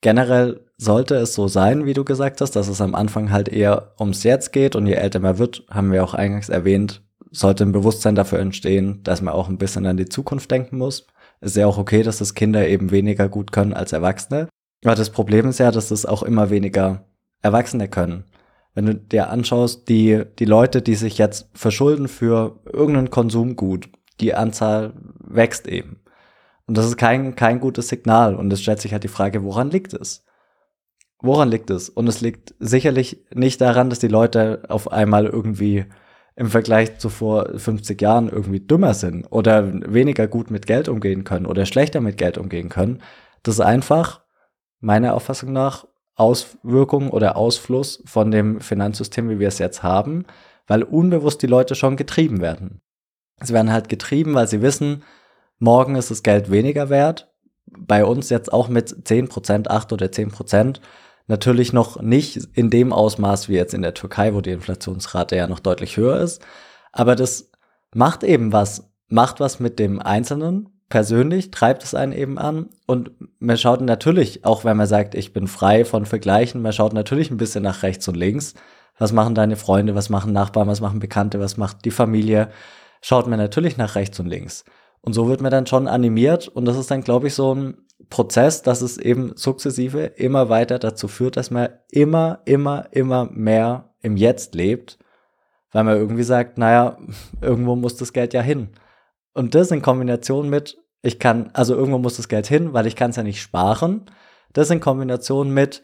generell sollte es so sein, wie du gesagt hast, dass es am Anfang halt eher ums Jetzt geht und je älter man wird, haben wir auch eingangs erwähnt, sollte ein Bewusstsein dafür entstehen, dass man auch ein bisschen an die Zukunft denken muss. Ist ja auch okay, dass das Kinder eben weniger gut können als Erwachsene. Aber das Problem ist ja, dass es auch immer weniger Erwachsene können. Wenn du dir anschaust, die, die Leute, die sich jetzt verschulden für irgendein Konsumgut, die Anzahl wächst eben. Und das ist kein, kein gutes Signal. Und es stellt sich halt die Frage, woran liegt es? woran liegt es? Und es liegt sicherlich nicht daran, dass die Leute auf einmal irgendwie im Vergleich zu vor 50 Jahren irgendwie dümmer sind oder weniger gut mit Geld umgehen können oder schlechter mit Geld umgehen können. Das ist einfach, meiner Auffassung nach, Auswirkung oder Ausfluss von dem Finanzsystem, wie wir es jetzt haben, weil unbewusst die Leute schon getrieben werden. Sie werden halt getrieben, weil sie wissen, morgen ist das Geld weniger wert. Bei uns jetzt auch mit 10%, 8 oder 10%. Natürlich noch nicht in dem Ausmaß wie jetzt in der Türkei, wo die Inflationsrate ja noch deutlich höher ist. Aber das macht eben was, macht was mit dem Einzelnen persönlich, treibt es einen eben an. Und man schaut natürlich, auch wenn man sagt, ich bin frei von Vergleichen, man schaut natürlich ein bisschen nach rechts und links. Was machen deine Freunde, was machen Nachbarn, was machen Bekannte, was macht die Familie? Schaut man natürlich nach rechts und links. Und so wird man dann schon animiert und das ist dann, glaube ich, so ein Prozess, dass es eben sukzessive immer weiter dazu führt, dass man immer, immer, immer mehr im Jetzt lebt, weil man irgendwie sagt, naja, irgendwo muss das Geld ja hin. Und das in Kombination mit, ich kann, also irgendwo muss das Geld hin, weil ich kann es ja nicht sparen. Das in Kombination mit,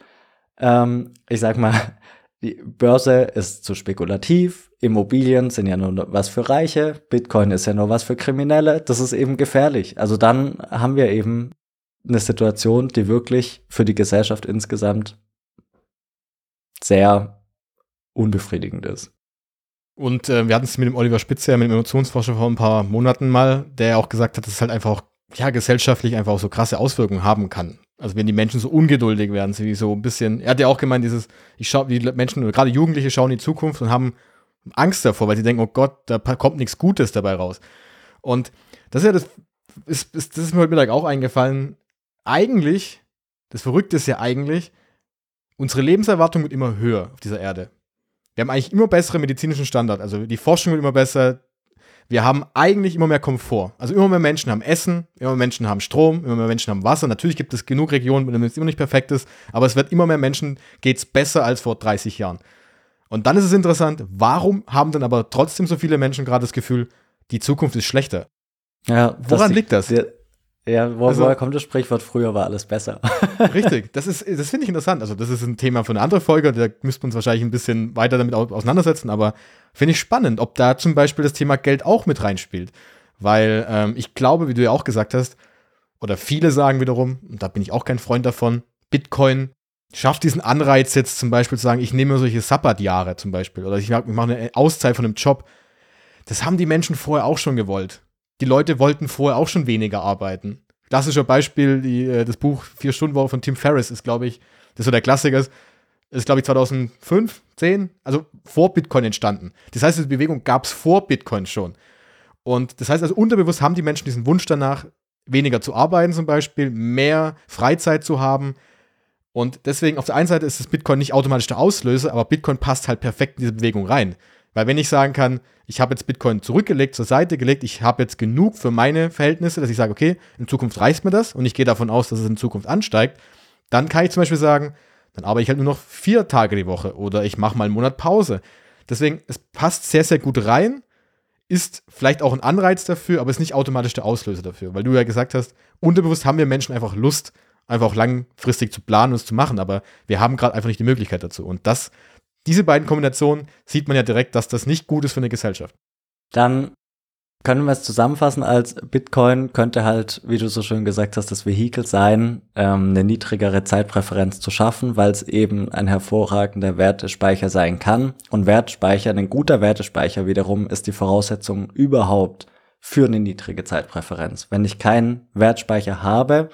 ähm, ich sag mal, die Börse ist zu spekulativ, Immobilien sind ja nur was für Reiche, Bitcoin ist ja nur was für Kriminelle, das ist eben gefährlich. Also dann haben wir eben eine Situation, die wirklich für die Gesellschaft insgesamt sehr unbefriedigend ist. Und äh, wir hatten es mit dem Oliver Spitzer, mit dem Emotionsforscher vor ein paar Monaten mal, der auch gesagt hat, dass es halt einfach auch, ja, gesellschaftlich einfach auch so krasse Auswirkungen haben kann. Also wenn die Menschen so ungeduldig werden, sie so ein bisschen, er hat ja auch gemeint, dieses, ich schaue, die Menschen, gerade Jugendliche schauen in die Zukunft und haben Angst davor, weil sie denken, oh Gott, da kommt nichts Gutes dabei raus. Und das ist ja das, ist, ist, das ist mir heute Mittag auch eingefallen, eigentlich, das Verrückte ist ja eigentlich, unsere Lebenserwartung wird immer höher auf dieser Erde. Wir haben eigentlich immer bessere medizinischen Standards. Also die Forschung wird immer besser. Wir haben eigentlich immer mehr Komfort. Also immer mehr Menschen haben Essen, immer mehr Menschen haben Strom, immer mehr Menschen haben Wasser. Natürlich gibt es genug Regionen, in denen es immer nicht perfekt ist, aber es wird immer mehr Menschen, geht es besser als vor 30 Jahren. Und dann ist es interessant, warum haben dann aber trotzdem so viele Menschen gerade das Gefühl, die Zukunft ist schlechter? Ja, Woran liegt das? Die, ja, wo, also, woher kommt das Sprichwort, früher war alles besser? richtig, das ist, das finde ich interessant. Also, das ist ein Thema für eine andere Folge, da müssten wir uns wahrscheinlich ein bisschen weiter damit auseinandersetzen, aber finde ich spannend, ob da zum Beispiel das Thema Geld auch mit reinspielt. Weil ähm, ich glaube, wie du ja auch gesagt hast, oder viele sagen wiederum, und da bin ich auch kein Freund davon, Bitcoin schafft diesen Anreiz jetzt zum Beispiel zu sagen, ich nehme solche Sabbatjahre zum Beispiel, oder ich mache eine Auszeit von einem Job. Das haben die Menschen vorher auch schon gewollt die Leute wollten vorher auch schon weniger arbeiten. Klassischer Beispiel, die, äh, das Buch Vier Stunden Woche von Tim Ferriss ist, glaube ich, das ist so der Klassiker, ist, ist glaube ich 2005, 10, also vor Bitcoin entstanden. Das heißt, diese Bewegung gab es vor Bitcoin schon. Und das heißt also, unterbewusst haben die Menschen diesen Wunsch danach, weniger zu arbeiten zum Beispiel, mehr Freizeit zu haben. Und deswegen, auf der einen Seite ist das Bitcoin nicht automatisch der Auslöser, aber Bitcoin passt halt perfekt in diese Bewegung rein. Weil wenn ich sagen kann, ich habe jetzt Bitcoin zurückgelegt, zur Seite gelegt, ich habe jetzt genug für meine Verhältnisse, dass ich sage, okay, in Zukunft reicht mir das und ich gehe davon aus, dass es in Zukunft ansteigt, dann kann ich zum Beispiel sagen, dann arbeite ich halt nur noch vier Tage die Woche oder ich mache mal einen Monat Pause. Deswegen, es passt sehr, sehr gut rein, ist vielleicht auch ein Anreiz dafür, aber ist nicht automatisch der Auslöser dafür, weil du ja gesagt hast, unterbewusst haben wir Menschen einfach Lust, einfach auch langfristig zu planen und es zu machen, aber wir haben gerade einfach nicht die Möglichkeit dazu. Und das diese beiden Kombinationen sieht man ja direkt, dass das nicht gut ist für eine Gesellschaft. Dann können wir es zusammenfassen als Bitcoin könnte halt, wie du so schön gesagt hast, das Vehikel sein, ähm, eine niedrigere Zeitpräferenz zu schaffen, weil es eben ein hervorragender Wertespeicher sein kann. Und Wertspeicher, ein guter Wertespeicher wiederum ist die Voraussetzung überhaupt für eine niedrige Zeitpräferenz. Wenn ich keinen Wertspeicher habe,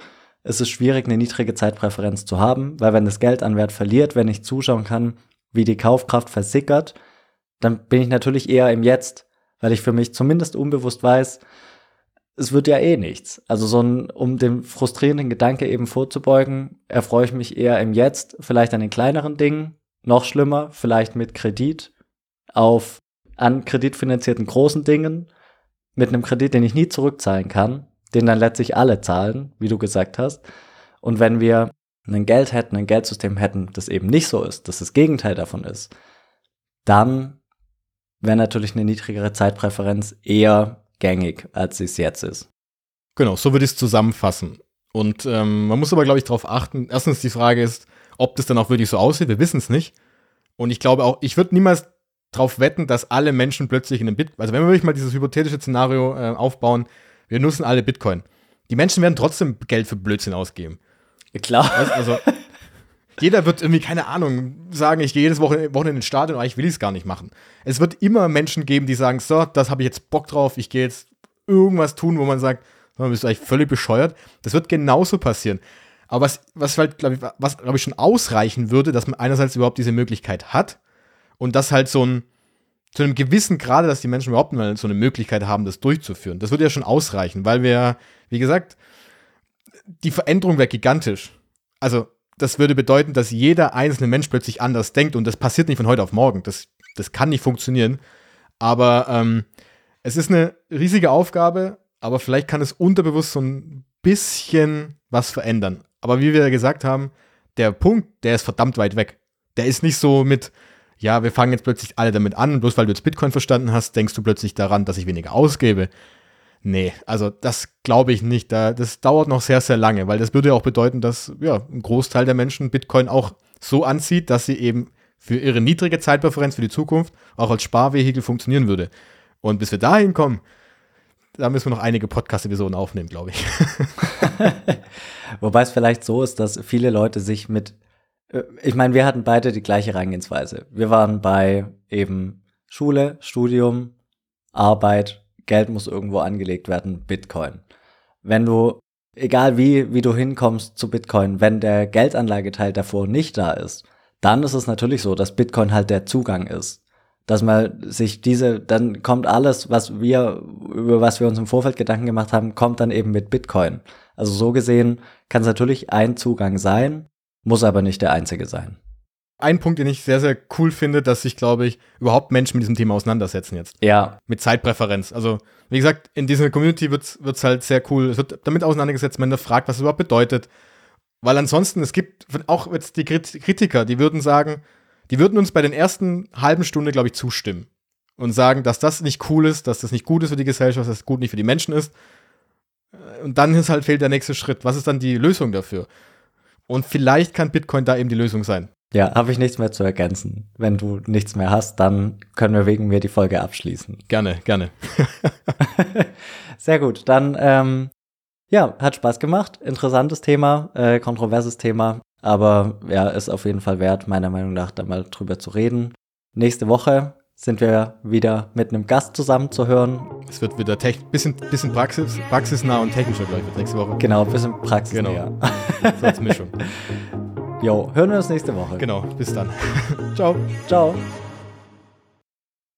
ist es schwierig, eine niedrige Zeitpräferenz zu haben, weil wenn das Geld an Wert verliert, wenn ich zuschauen kann, wie die Kaufkraft versickert, dann bin ich natürlich eher im Jetzt, weil ich für mich zumindest unbewusst weiß, es wird ja eh nichts. Also so ein, um dem frustrierenden Gedanke eben vorzubeugen, erfreue ich mich eher im Jetzt, vielleicht an den kleineren Dingen, noch schlimmer, vielleicht mit Kredit auf an kreditfinanzierten großen Dingen, mit einem Kredit, den ich nie zurückzahlen kann, den dann letztlich alle zahlen, wie du gesagt hast. Und wenn wir ein Geld hätten, ein Geldsystem hätten, das eben nicht so ist, das das Gegenteil davon ist, dann wäre natürlich eine niedrigere Zeitpräferenz eher gängig, als sie es jetzt ist. Genau, so würde ich es zusammenfassen. Und ähm, man muss aber, glaube ich, darauf achten. Erstens, die Frage ist, Ob das dann auch wirklich so aussieht, wir wissen es nicht. Und ich glaube auch, ich würde niemals darauf wetten, dass alle Menschen plötzlich in den Bitcoin, also wenn wir wirklich mal dieses hypothetische Szenario äh, aufbauen, wir nutzen alle Bitcoin. Die Menschen werden trotzdem Geld für Blödsinn ausgeben. Klar. Weißt, also jeder wird irgendwie, keine Ahnung, sagen, ich gehe jedes Wochenende, Wochenende ins Stadion, aber ich will es gar nicht machen. Es wird immer Menschen geben, die sagen, so, das habe ich jetzt Bock drauf, ich gehe jetzt irgendwas tun, wo man sagt, man bist eigentlich völlig bescheuert. Das wird genauso passieren. Aber was, was halt, glaube ich, was, glaube ich, schon ausreichen würde, dass man einerseits überhaupt diese Möglichkeit hat und das halt so ein, zu einem gewissen Grade, dass die Menschen überhaupt mal so eine Möglichkeit haben, das durchzuführen. Das würde ja schon ausreichen, weil wir, wie gesagt, die Veränderung wäre gigantisch. Also, das würde bedeuten, dass jeder einzelne Mensch plötzlich anders denkt und das passiert nicht von heute auf morgen. Das, das kann nicht funktionieren. Aber ähm, es ist eine riesige Aufgabe, aber vielleicht kann es unterbewusst so ein bisschen was verändern. Aber wie wir gesagt haben, der Punkt, der ist verdammt weit weg. Der ist nicht so mit, ja, wir fangen jetzt plötzlich alle damit an, bloß weil du jetzt Bitcoin verstanden hast, denkst du plötzlich daran, dass ich weniger ausgebe. Nee, also das glaube ich nicht. das dauert noch sehr, sehr lange, weil das würde ja auch bedeuten, dass ja, ein Großteil der Menschen Bitcoin auch so anzieht, dass sie eben für ihre niedrige Zeitpräferenz für die Zukunft auch als Sparvehikel funktionieren würde. Und bis wir dahin kommen, da müssen wir noch einige Podcast-Episoden aufnehmen, glaube ich. Wobei es vielleicht so ist, dass viele Leute sich mit, äh, ich meine, wir hatten beide die gleiche Reingehensweise. Wir waren bei eben Schule, Studium, Arbeit, Geld muss irgendwo angelegt werden, Bitcoin. Wenn du, egal wie, wie du hinkommst zu Bitcoin, wenn der Geldanlageteil davor nicht da ist, dann ist es natürlich so, dass Bitcoin halt der Zugang ist dass man sich diese, dann kommt alles, was wir, über was wir uns im Vorfeld Gedanken gemacht haben, kommt dann eben mit Bitcoin. Also so gesehen kann es natürlich ein Zugang sein, muss aber nicht der einzige sein. Ein Punkt, den ich sehr, sehr cool finde, dass sich, glaube ich, überhaupt Menschen mit diesem Thema auseinandersetzen jetzt. Ja. Mit Zeitpräferenz. Also, wie gesagt, in dieser Community wird es halt sehr cool. Es wird damit auseinandergesetzt, man fragt, was es überhaupt bedeutet. Weil ansonsten, es gibt auch jetzt die Kritiker, die würden sagen, die würden uns bei den ersten halben Stunde, glaube ich, zustimmen und sagen, dass das nicht cool ist, dass das nicht gut ist für die Gesellschaft, dass das gut nicht für die Menschen ist. Äh, und dann ist halt fehlt der nächste Schritt. Was ist dann die Lösung dafür? Und vielleicht kann Bitcoin da eben die Lösung sein. Ja, habe ich nichts mehr zu ergänzen. Wenn du nichts mehr hast, dann können wir wegen mir die Folge abschließen. Gerne, gerne. Sehr gut. Dann, ähm, ja, hat Spaß gemacht. Interessantes Thema, äh, kontroverses Thema. Aber ja, ist auf jeden Fall wert, meiner Meinung nach, da mal drüber zu reden. Nächste Woche sind wir wieder mit einem Gast zusammen zu hören. Es wird wieder ein bisschen, bisschen Praxis, praxisnah und technischer, glaube ich, nächste Woche. Genau, ein bisschen praxisnah. Genau. so als Mischung. Jo, hören wir uns nächste Woche. Genau, bis dann. Ciao. Ciao.